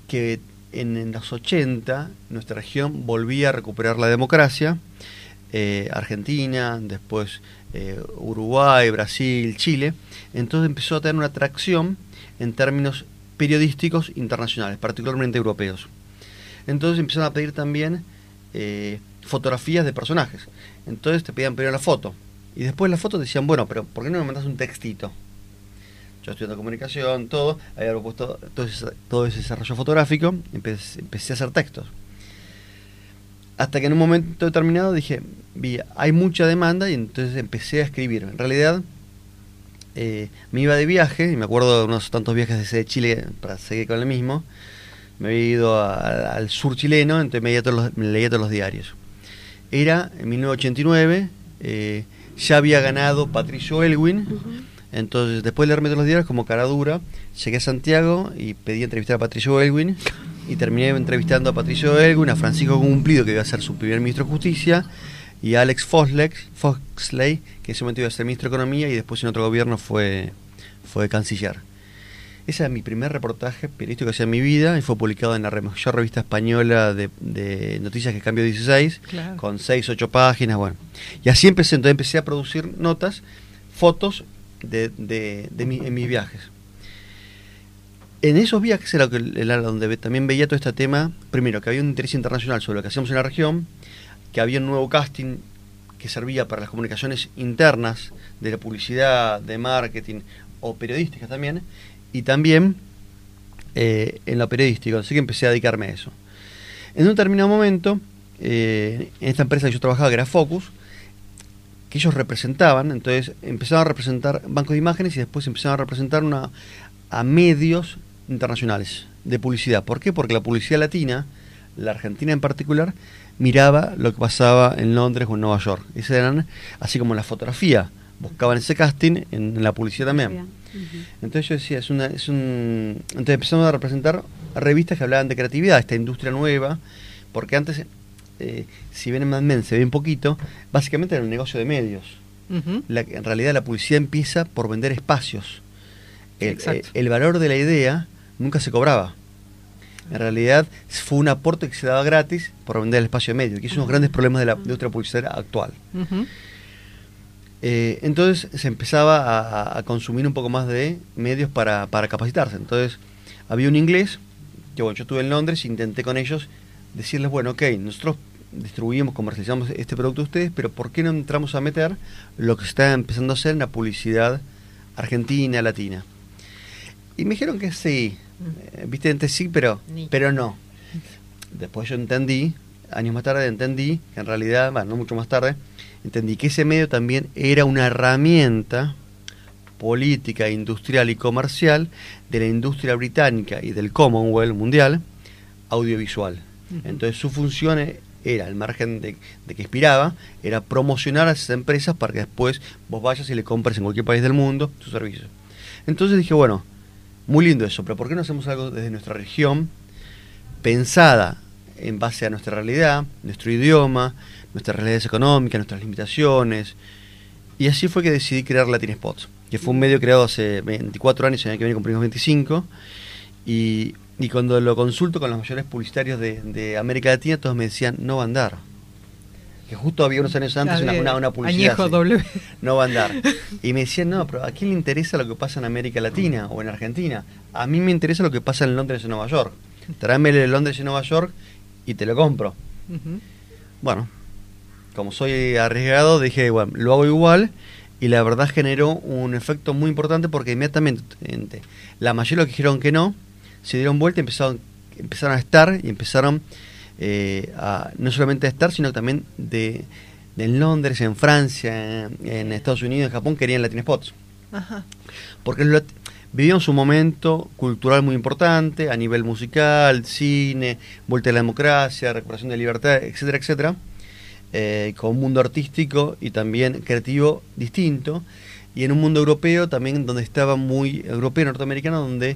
que en, en los 80 nuestra región volvía a recuperar la democracia. eh, Argentina, después eh, Uruguay, Brasil, Chile. Entonces empezó a tener una atracción en términos periodísticos internacionales, particularmente europeos. Entonces empezaron a pedir también eh, fotografías de personajes. Entonces te pedían primero la foto. Y después la foto decían, bueno, pero ¿por qué no me mandas un textito? Yo estudiando comunicación, todo, había propuesto todo ese, todo ese desarrollo fotográfico, empecé, empecé a hacer textos. Hasta que en un momento determinado dije, vi, hay mucha demanda y entonces empecé a escribir. En realidad, eh, me iba de viaje, y me acuerdo de unos tantos viajes desde Chile para seguir con el mismo. Me había ido al sur chileno, entonces me leía todos los, me leía todos los diarios. Era en 1989, eh, ya había ganado Patricio Elwin. Entonces, después de leerme todos los diarios, como cara dura, llegué a Santiago y pedí entrevistar a Patricio Elwin. Y terminé entrevistando a Patricio Elwin, a Francisco Cumplido, que iba a ser su primer ministro de Justicia, y a Alex Foxlex, Foxley, que en ese momento iba a ser ministro de Economía y después en otro gobierno fue, fue canciller. Ese es mi primer reportaje periodístico que hacía en mi vida y fue publicado en la mayor revista española de, de noticias que cambió 16, Claro. con 6, 8 páginas, bueno. Y así empecé, entonces empecé a producir notas fotos de, de, de mi- en mis viajes. En esos viajes era que- era donde también veía todo este tema, primero, que había un interés internacional sobre lo que hacíamos en la región, que había un nuevo casting que servía para las comunicaciones internas, de la publicidad, de marketing o periodísticas también, y también eh, en lo periodístico, así que empecé a dedicarme a eso. En un determinado momento, eh, en esta empresa que yo trabajaba, que era Focus, que ellos representaban, entonces empezaron a representar bancos de imágenes y después empezaron a representar una, a medios internacionales de publicidad. ¿Por qué? Porque la publicidad latina, la argentina en particular, miraba lo que pasaba en Londres o en Nueva York. Esas eran, así como la fotografía, buscaban ese casting en, en la publicidad también. Entonces yo decía, es, una, es un... Entonces empezamos a representar revistas que hablaban de creatividad, esta industria nueva, porque antes, eh, si bien en Mad Men se ve un poquito, básicamente era un negocio de medios. La- en realidad la publicidad empieza por vender espacios. El, Exacto. el- valor de la idea nunca se cobraba. En realidad fue un aporte que se daba gratis por vender el espacio de medio, que es uno de los grandes problemas de la industria publicitaria actual. Eh, entonces se empezaba a, a- a consumir un poco más de medios para, para capacitarse. Entonces había un inglés, que bueno, yo estuve en Londres e intenté con ellos decirles, bueno, ok, nosotros distribuimos, comercializamos este producto de ustedes, pero ¿por qué no entramos a meter lo que se está empezando a hacer en la publicidad argentina, latina? Y me dijeron que sí, eh, viste, antes sí, pero, Ni. pero no. Después yo entendí, años más tarde entendí, que en realidad, bueno, no mucho más tarde, entendí que ese medio también era una herramienta política, industrial y comercial de la industria británica y del Commonwealth mundial audiovisual. Entonces su función era, al margen de, de que inspiraba, era promocionar a esas empresas para que después vos vayas y le compres en cualquier país del mundo sus servicios. Entonces dije, bueno, muy lindo eso, pero ¿por qué no hacemos algo desde nuestra región, pensada en base a nuestra realidad, nuestro idioma, nuestras realidades económicas, nuestras limitaciones? Y así fue que decidí crear Latin Spots, que fue un medio creado hace 24 años, el año que viene cumplimos 25, y, y cuando lo consulto con los mayores publicitarios de, de América Latina, todos me decían, no va a andar. Que justo había unos años antes una, una, una publicidad. Así no va a andar. Y me decían, no, pero ¿a quién le interesa lo que pasa en América Latina o en Argentina? A mí me interesa lo que pasa en Londres y Nueva York. Tráeme el de Londres y Nueva York y te lo compro. Bueno, como soy arriesgado, dije, bueno, lo hago igual y la verdad generó un efecto muy importante porque inmediatamente ente, la mayoría de los que dijeron que no, se dieron vuelta y empezaron, empezaron a estar y empezaron eh, a, no solamente a estar, sino también de, en Londres, en Francia, en, en Estados Unidos, en Japón, querían Latin Spots. Ajá. Porque los vivíamos un momento cultural muy importante a nivel musical, cine, vuelta a la democracia, recuperación de libertad, etcétera, etcétera, eh, con un mundo artístico y también creativo distinto, y en un mundo europeo también donde estaba muy europeo, norteamericano, donde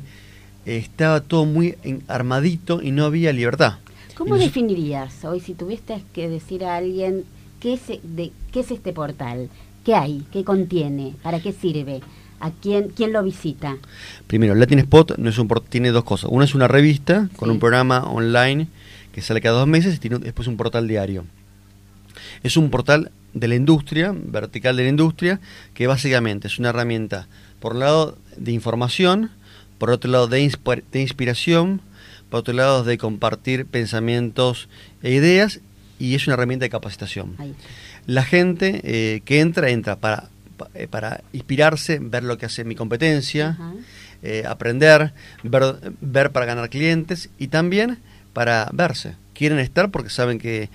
eh, estaba todo muy armadito y no había libertad. ¿Cómo nos- definirías hoy si tuvieses que decir a alguien qué es, de, qué es este portal? ¿Qué hay? ¿Qué contiene? ¿Para qué sirve? ¿A quién, quién lo visita? Primero, Latin Spot no es un tiene dos cosas. Una es una revista con Sí. un programa online que sale cada dos meses y tiene después un portal diario. Es un portal de la industria, vertical de la industria, que básicamente es una herramienta, por un lado, de información, por otro lado, de, de inspiración, por otro lado, de compartir pensamientos e ideas, y es una herramienta de capacitación Ahí. la gente eh, que entra, entra para, pa- eh, para inspirarse, ver lo que hace mi competencia, eh, aprender, ver, ver para ganar clientes y también para verse. Quieren estar porque saben que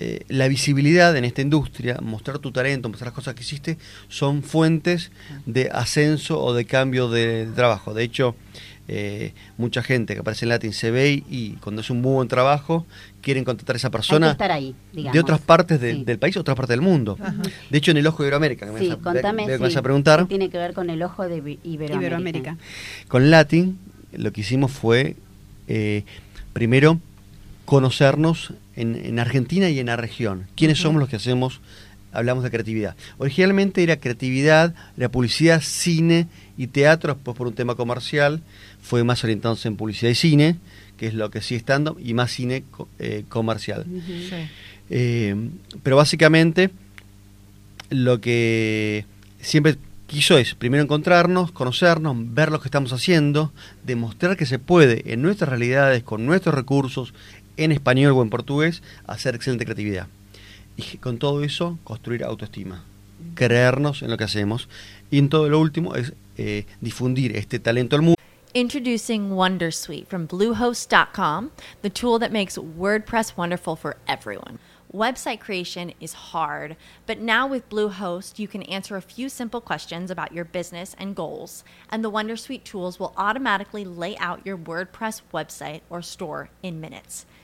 eh, la visibilidad en esta industria, mostrar tu talento, mostrar las cosas que hiciste, son fuentes de ascenso o de cambio de, trabajo. De hecho, eh, mucha gente que aparece en Latin se ve y cuando es un muy buen trabajo, quieren contratar a esa persona estar ahí, digamos. de otras partes de- Sí. del país, otras partes del mundo. De hecho, en el Ojo de Iberoamérica, que me Sí, vas a, contame. me sí, vas a preguntar, ¿qué tiene que ver con el ojo de Ibe- Iberoamérica? Iberoamérica. con Latin, lo que hicimos fue, eh, primero, conocernos en, en Argentina y en la región. ¿Quiénes somos los que hacemos, hablamos de creatividad? Originalmente era creatividad, era publicidad, cine y teatro, después por un tema comercial, fue más orientado en publicidad y cine, que es lo que sigue estando, y más cine eh, comercial. Sí. Eh, pero básicamente lo que siempre quiso es primero encontrarnos, conocernos, ver lo que estamos haciendo, demostrar que se puede en nuestras realidades, con nuestros recursos, en español o en portugués, hacer excelente creatividad. Y con todo eso, construir autoestima, creernos en lo que hacemos. Y en todo lo último es eh, difundir este talento al mundo. Introducing Wondersuite from Bluehost.com, the tool that makes WordPress wonderful for everyone. Website creation is hard, but now with Bluehost, you can answer a few simple questions about your business and goals, and the Wondersuite tools will automatically lay out your WordPress website or store in minutes.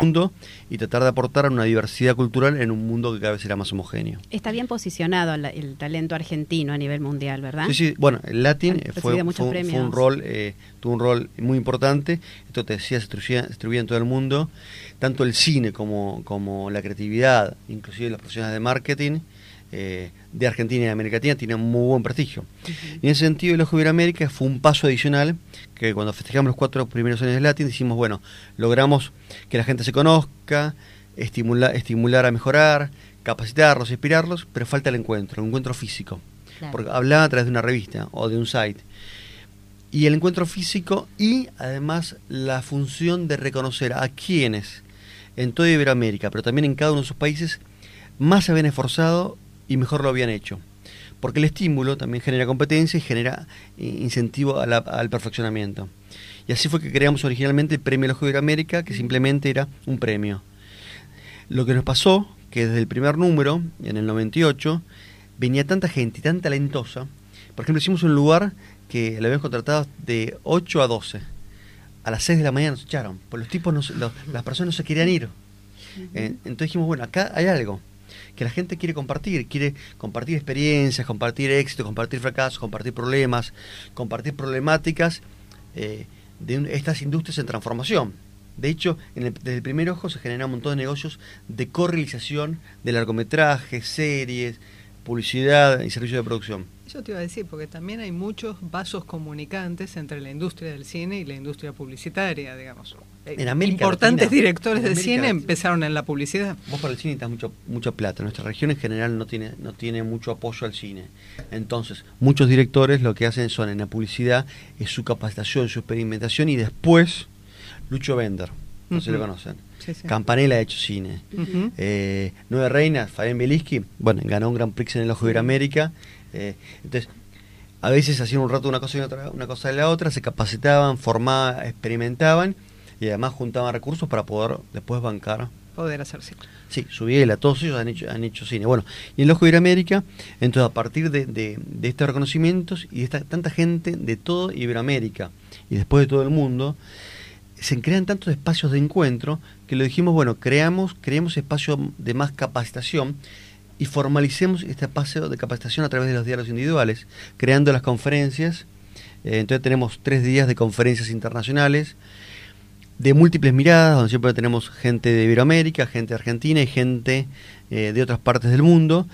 Mundo y tratar de aportar a una diversidad cultural en un mundo que cada vez será más homogéneo. Está bien posicionado el talento argentino a nivel mundial, ¿verdad? Sí, sí, bueno, el Latin fue, un- fue premios. un rol, eh, tuvo un rol muy importante. Esto te decía, se distribuía, se distribuía en todo el mundo. Tanto el cine como, como la creatividad, inclusive las profesiones de marketing eh, de Argentina y de América Latina tienen muy buen prestigio. Y en ese sentido, el Ojo de Iberoamérica fue un paso adicional que cuando festejamos los cuatro primeros años del Latin, decimos, bueno, logramos que la gente se conozca, estimula- estimular a mejorar, capacitarlos, inspirarlos, pero falta el encuentro, el encuentro físico. Claro. Porque hablaba a través de una revista o de un site. Y el encuentro físico y además la función de reconocer a quienes en toda Iberoamérica, pero también en cada uno de sus países, más se habían esforzado y mejor lo habían hecho. Porque el estímulo también genera competencia y genera eh, incentivo a la- al perfeccionamiento. Y así fue que creamos originalmente el Premio Ojo de Iberoamérica, que simplemente era un premio. Lo que nos pasó, que desde el primer número, en el 98, venía tanta gente y tan talentosa. Por ejemplo, hicimos un lugar que lo habíamos contratado de 8 a 12. A las 6 de la mañana nos echaron, porque los tipos, no se- los- las personas no se querían ir. Eh, entonces dijimos, bueno, acá hay algo que la gente quiere compartir, quiere compartir experiencias, compartir éxitos, compartir fracasos, compartir problemas, compartir problemáticas eh, de estas industrias en transformación. De hecho, en el- desde el primer ojo se generan un montón de negocios de correalización de largometrajes, series, publicidad y servicios de producción. Yo te iba a decir, porque también hay muchos vasos comunicantes entre la industria del cine y la industria publicitaria, digamos. Eh, En América Importantes Latina- directores de América cine Latina- empezaron en la publicidad. Vos para el cine necesitas mucho, mucha plata. Nuestra región en general no tiene, no tiene mucho apoyo al cine. Entonces, muchos directores lo que hacen son en la publicidad, es su capacitación, su experimentación y después Lucho Bender, no si lo conocen. Sí, sí. Campanella ha hecho cine. Ujú. Eh, Nueve Reinas, Fabián Bielisky, bueno, ganó un Gran Prix en el Ojo de Iberoamérica. Eh, entonces, a veces hacían un rato una cosa y otra, una cosa y la otra, se capacitaban, formaban, experimentaban y además juntaban recursos para poder después bancar Poder hacer cine. Sí, Subiela, todos ellos han hecho, han hecho cine. Bueno, y en el Ojo de Iberoamérica, entonces a partir de, de, de estos reconocimientos y de esta, tanta gente de todo Iberoamérica y después de todo el mundo, se crean tantos espacios de encuentro que lo dijimos, bueno, creamos, creemos espacios de más capacitación y formalicemos este espacio de capacitación a través de los diálogos individuales, creando las conferencias. Eh, entonces tenemos tres días de conferencias internacionales de múltiples miradas, donde siempre tenemos gente de Iberoamérica, gente de Argentina y gente eh, de otras partes del mundo,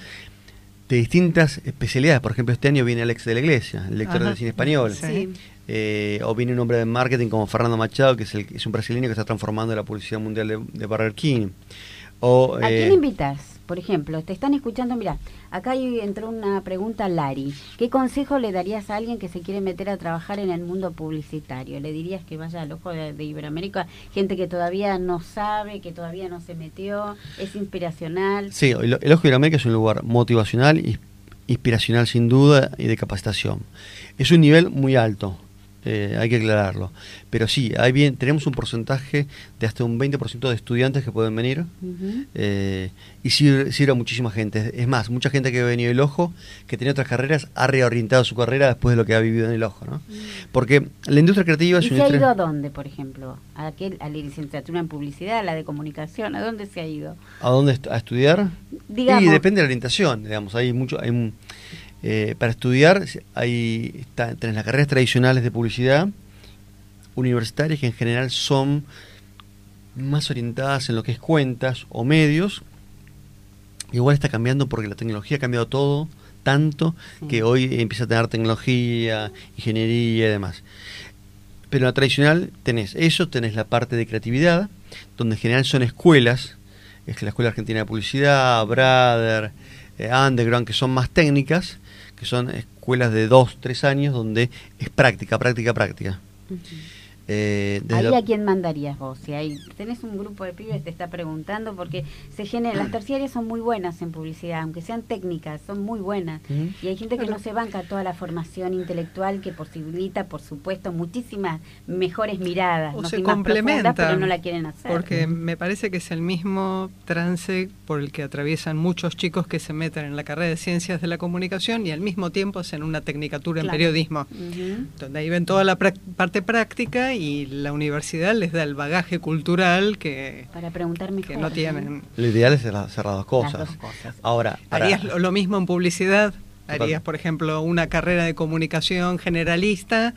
de distintas especialidades. Por ejemplo, este año viene Alex de la Iglesia, el lector Ajá. de cine español. Sí. Eh, o viene un hombre de marketing como Fernando Machado, que es, el, es un brasileño que está transformando la publicidad mundial de, de Burger King. O, ¿A eh, quién invitas? Por ejemplo, te están escuchando, mira, acá entró una pregunta Lari. ¿Qué consejo le darías a alguien que se quiere meter a trabajar en el mundo publicitario? ¿Le dirías que vaya al ojo de, Iberoamérica? Gente que todavía no sabe, que todavía no se metió, es inspiracional. Sí, el, el Ojo de Iberoamérica es un lugar motivacional, inspiracional sin duda y de capacitación. Es un nivel muy alto. Eh, hay que aclararlo. Pero sí, hay bien, tenemos un porcentaje de hasta un 20% de estudiantes que pueden venir eh, y sirve, sirve, a muchísima gente. Es más, mucha gente que ha venido el ojo, que tenía otras carreras, ha reorientado su carrera después de lo que ha vivido en el ojo. ¿no? Porque la industria creativa ¿Y es se una ha industria- ido a dónde, por ejemplo? ¿A, qué, ¿A la licenciatura en publicidad, a la de comunicación? ¿A dónde se ha ido? ¿A dónde est- a estudiar? Digamos. Y depende de la orientación, digamos. Hay mucho, hay, un- eh, para estudiar hay está, tenés las carreras tradicionales de publicidad, universitarias que en general son más orientadas en lo que es cuentas o medios. Igual está cambiando porque la tecnología ha cambiado todo tanto que hoy empieza a tener tecnología, ingeniería y demás. Pero en la tradicional tenés eso, tenés la parte de creatividad, donde en general son escuelas, es que la Escuela Argentina de Publicidad, Brother, eh, Underground, que son más técnicas, que son escuelas de dos, tres años, donde es práctica, práctica, práctica. Eh, Ahí a quién mandarías vos, si hay, tenés un grupo de pibes te está preguntando porque se genera, las terciarias son muy buenas en publicidad, aunque sean técnicas, son muy buenas. Y hay gente que no se banca toda la formación intelectual que posibilita, por supuesto, muchísimas mejores miradas, O no se complementan. pero no la quieren hacer. Porque me parece que es el mismo trance por el que atraviesan muchos chicos que se meten en la carrera de ciencias de la comunicación y al mismo tiempo hacen una tecnicatura en periodismo, donde ahí ven toda la parte práctica y la universidad les da el bagaje cultural que, Para preguntar mejor. que no tienen. Lo ideal es hacer las dos cosas. Las dos cosas. Ahora, para- ¿Harías lo, lo mismo en publicidad? ¿Harías, por ejemplo, una carrera de comunicación generalista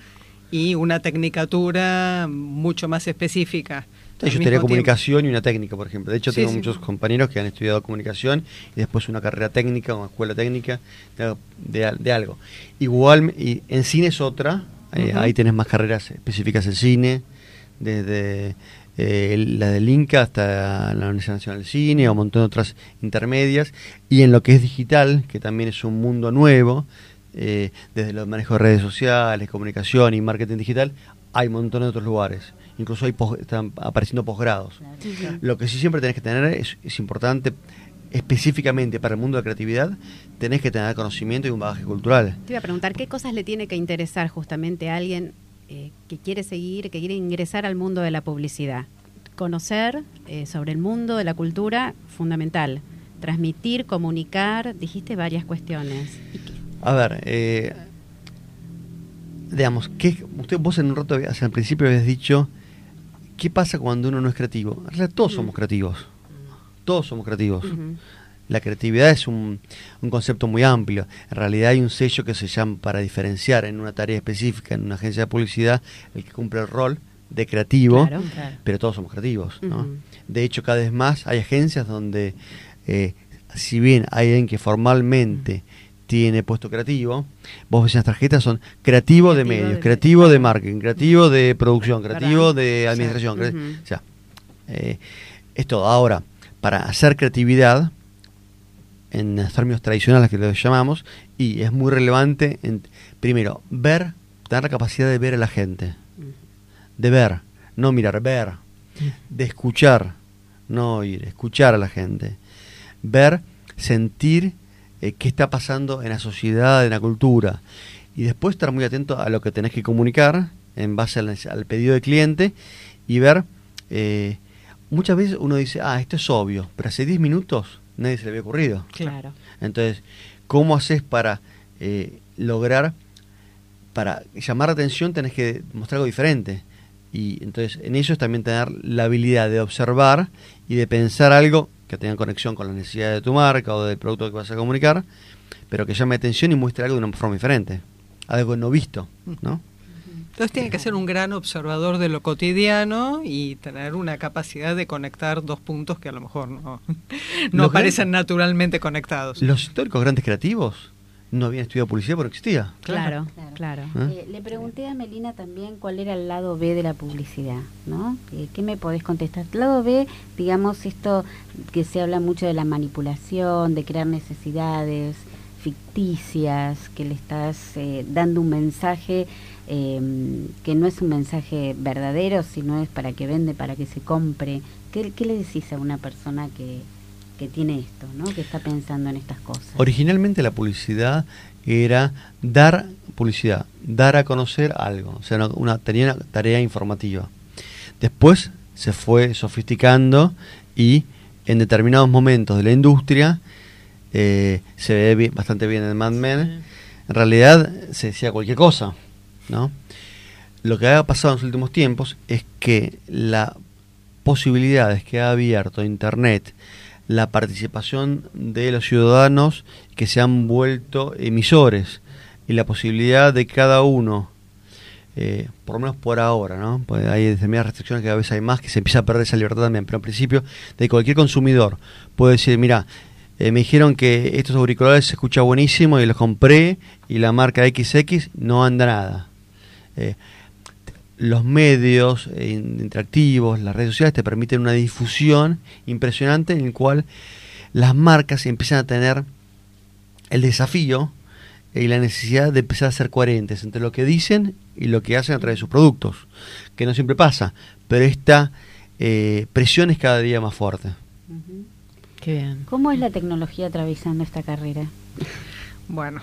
y una tecnicatura mucho más específica? yo tenía tiempo? comunicación y una técnica, por ejemplo. De hecho, Sí, tengo sí. muchos compañeros que han estudiado comunicación y después una carrera técnica, una escuela técnica de, de al- de algo. Igual, y en cine es otra. Eh. Ahí tenés más carreras específicas en cine, desde eh, la del Inca hasta la Universidad Nacional del Cine o un montón de otras intermedias. Y en lo que es digital, que también es un mundo nuevo, eh, desde los manejos de redes sociales, comunicación y marketing digital, hay un montón de otros lugares. Incluso hay están apareciendo posgrados. Lo que sí siempre tenés que tener es, es importante, específicamente para el mundo de la creatividad, tenés que tener conocimiento y un bagaje cultural. Te iba a preguntar, ¿qué cosas le tiene que interesar justamente a alguien eh, que quiere seguir, que quiere ingresar al mundo de la publicidad? Conocer eh, sobre el mundo de la cultura, fundamental. Transmitir, comunicar, dijiste varias cuestiones. ¿Y qué- A ver, eh, digamos, ¿qué, usted, vos en un rato, hacia el principio habías dicho, ¿qué pasa cuando uno no es creativo? En realidad todos somos creativos. Todos somos creativos. La creatividad es un, un concepto muy amplio. En realidad hay un sello que se llama para diferenciar en una tarea específica, en una agencia de publicidad, el que cumple el rol de creativo, Claro, claro. pero todos somos creativos. De hecho, cada vez más hay agencias donde, eh, si bien hay alguien que formalmente tiene puesto creativo, vos ves en las tarjetas son creativo de medios, de- creativo de marketing, creativo de producción, ¿Verdad? creativo de administración. O sea, eh, es todo. Ahora, para hacer creatividad, en los términos tradicionales que lo llamamos, y es muy relevante, en, primero, ver, tener la capacidad de ver a la gente, de ver, no mirar, ver, de escuchar, no oír, escuchar a la gente, ver, sentir eh, qué está pasando en la sociedad, en la cultura, y después estar muy atento a lo que tenés que comunicar en base al, al pedido del cliente y ver, eh, muchas veces uno dice, ah, esto es obvio, pero hace 10 minutos nadie se le había ocurrido. Claro. Entonces, ¿cómo haces para eh, lograr, para llamar la atención, tenés que mostrar algo diferente? Y entonces, en eso es también tener la habilidad de observar y de pensar algo que tenga conexión con las necesidades de tu marca o del producto que vas a comunicar, pero que llame la atención y muestre algo de una forma diferente. Algo no visto, ¿no? Entonces tiene que ser un gran observador de lo cotidiano y tener una capacidad de conectar dos puntos que a lo mejor no, no Los aparecen naturalmente conectados. Los históricos grandes creativos no habían estudiado publicidad porque existía. Claro, Claro. claro. ¿Eh? Eh, le pregunté a Melina también cuál era el lado B de la publicidad, ¿no? Eh, ¿Qué me podés contestar? El lado B, digamos, esto que se habla mucho de la manipulación, de crear necesidades ficticias, que le estás eh, dando un mensaje eh, que no es un mensaje verdadero, sino es para que vende, para que se compre. ¿Qué, qué le decís a una persona que, que tiene esto, ¿no? que está pensando en estas cosas. Originalmente la publicidad era dar publicidad, dar a conocer algo, o sea, una, una- tenía una tarea informativa. Después se fue sofisticando y en determinados momentos de la industria eh, se ve bastante bien en Mad Men. En realidad se decía cualquier cosa, ¿no? Lo que ha pasado en los últimos tiempos es que las posibilidades que ha abierto Internet, la participación de los ciudadanos que se han vuelto emisores y la posibilidad de cada uno, eh, por lo menos por ahora, ¿no? Porque hay determinadas restricciones que a veces hay más, que se empieza a perder esa libertad también, pero en principio de cualquier consumidor puede decir, mira, eh, me dijeron que estos auriculares se escucha buenísimo y los compré y la marca XX no anda nada. Eh, los medios eh, in- interactivos, las redes sociales te permiten una difusión impresionante en el cual las marcas empiezan a tener el desafío y la necesidad de empezar a ser coherentes entre lo que dicen y lo que hacen a través de sus productos, que no siempre pasa, pero esta eh, presión es cada día más fuerte. Qué bien. ¿Cómo es la tecnología atravesando esta carrera? Bueno.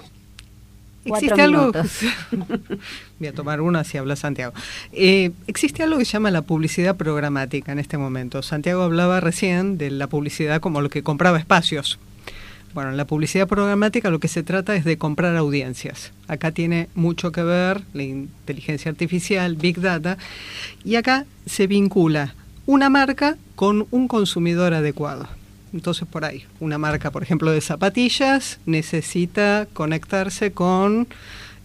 Existe algo. Voy a tomar una si habla Santiago. Eh, existe algo que se llama la publicidad programática en este momento. Santiago hablaba recién de la publicidad como lo que compraba espacios. Bueno, en la publicidad programática lo que se trata es de comprar audiencias. Acá tiene mucho que ver la inteligencia artificial, Big Data, y acá se vincula una marca con un consumidor adecuado. Entonces, por ahí, una marca, por ejemplo, de zapatillas necesita conectarse con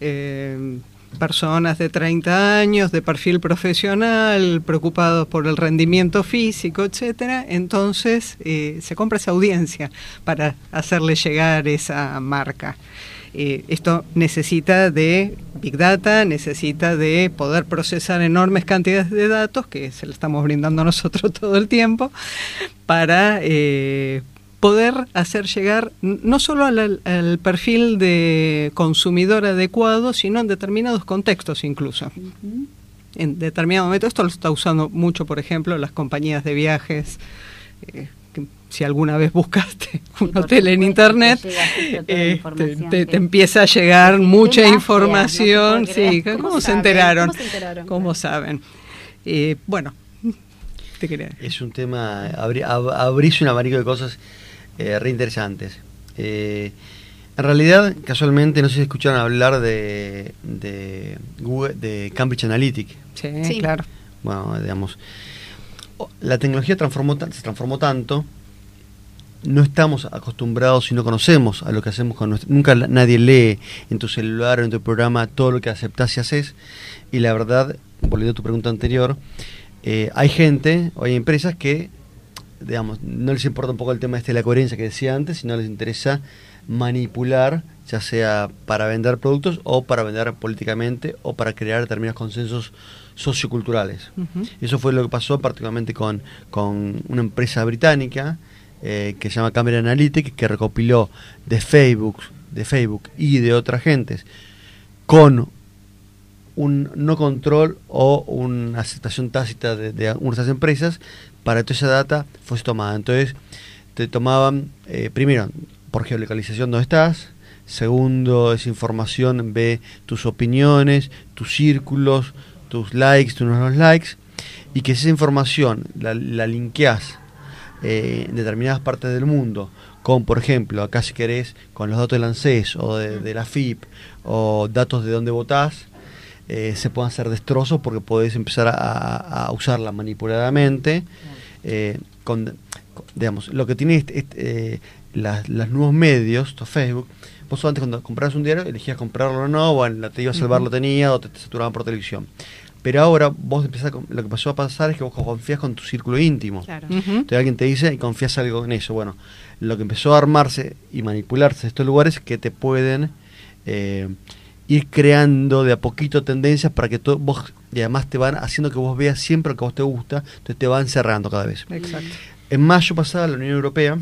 eh, personas de 30 años, de perfil profesional, preocupados por el rendimiento físico, etcétera. Entonces, eh, se compra esa audiencia para hacerle llegar esa marca. Eh, esto necesita de Big Data, necesita de poder procesar enormes cantidades de datos, que se le estamos brindando a nosotros todo el tiempo, para eh, poder hacer llegar no solo al, al perfil de consumidor adecuado, sino en determinados contextos incluso. En determinado momento, esto lo está usando mucho, por ejemplo, las compañías de viajes. eh, si alguna vez buscaste un hotel en internet, te llega justo toda la eh, te, empieza a llegar mucha magia, información. no sí. ¿cómo, ¿Cómo se enteraron? ¿Cómo se enteraron? ¿Cómo saben? Eh, bueno, te quería. Es un tema, abri, ab- abrís un abanico de cosas eh, re interesantes. Eh, en realidad, casualmente, no sé si escucharon hablar de, de, Google, de Cambridge Analytic. Sí, Sí. claro. Bueno, digamos, la tecnología transformó, se transformó tanto, no estamos acostumbrados y no conocemos a lo que hacemos con nuestro... Nunca nadie lee en tu celular o en tu programa todo lo que aceptás y haces. Y la verdad, volviendo a tu pregunta anterior, eh, hay gente o hay empresas que, digamos, no les importa un poco el tema este de la coherencia que decía antes, sino les interesa manipular, ya sea para vender productos o para vender políticamente o para crear determinados consensos socioculturales. Ujú. Eso fue lo que pasó particularmente con, con una empresa británica eh, que se llama Cambridge Analytic, que recopiló de Facebook, de Facebook y de otras gentes con un no control o una aceptación tácita de, de de empresas para que toda esa data fuese tomada. Entonces, te tomaban, eh, primero, por geolocalización dónde estás, segundo, esa información ve tus opiniones, tus círculos, tus likes, tus no likes, y que esa información la, la linkeás eh, en determinadas partes del mundo, con, por ejemplo, acá si querés, con los datos del ANSES o de, de la FIP, o datos de dónde votás, eh, se pueden hacer destrozos porque podés empezar a, usarla manipuladamente. eh, con, digamos, lo que tiene este- este, eh, las, los nuevos medios, esto Facebook, vos antes cuando comprabas un diario elegías comprarlo o no, bueno, te iba a salvar, lo tenía, o te, te saturaban por televisión. Pero ahora vos empezás a con- lo que pasó a pasar es que vos confías con tu círculo íntimo. Claro. Entonces alguien te dice y confías algo en eso. Bueno, lo que empezó a armarse y manipularse estos lugares que te pueden eh, ir creando de a poquito tendencias para que todo, vos, y además te van haciendo que vos veas siempre lo que a vos te gusta, entonces te van cerrando cada vez. Exacto. En mayo pasado la Unión Europea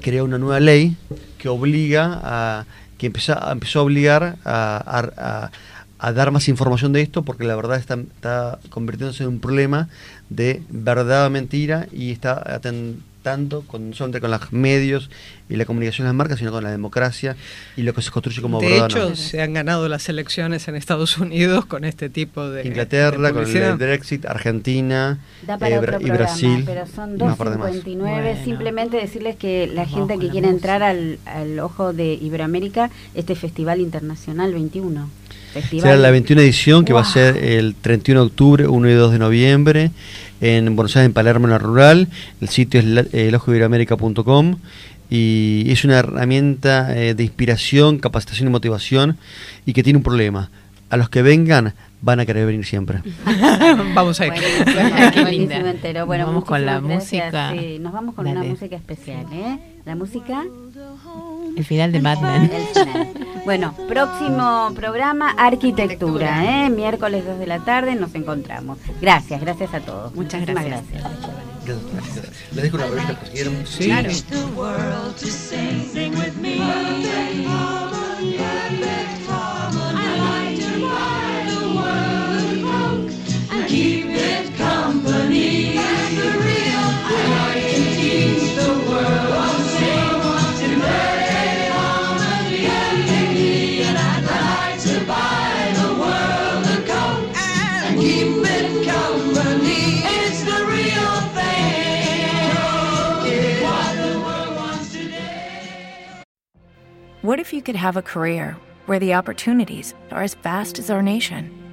creó una nueva ley que obliga a que empezó, a- empezó a obligar a, a- a- a dar más información de esto porque la verdad está, está convirtiéndose en un problema de verdad o mentira y está aten- tanto con, no solamente con los medios y la comunicación de las marcas, sino con la democracia y lo que se construye como De verdad. hecho, se han ganado las elecciones en Estados Unidos con este tipo de. Inglaterra, de con el Brexit, Argentina Da para eh, otro y programa, Brasil. pero son y más par de más. 2.59. Bueno. Simplemente decirles que la gente que quiere entrar al, al Ojo de Iberoamérica, este Festival Internacional 21. Festival. Será la 21 edición que va a ser el 31 de octubre, 1 y 2 de noviembre en Buenos Aires, en Palermo, en la rural. El sitio es la- elojoiberoamerica.com y es una herramienta eh, de inspiración, capacitación y motivación y que tiene un problema. A los que vengan van a querer venir siempre. Vamos a ir. Bueno, Nos vamos con la gracias. música. Sí, nos vamos con una música especial, ¿eh? La música El final de Mad Men. El final. Bueno, próximo programa, arquitectura, ¿eh? Miércoles 2 de la tarde nos encontramos. Gracias, gracias a todos. Muchas Muchísimas gracias. gracias. Les dejo una por si quieren. Sí. Claro. keep it company. The real thing. I like to teach the world to harmony. And I'd like to buy the world a coat and, and keep it What if you could have a career where the opportunities are as vast as our nation?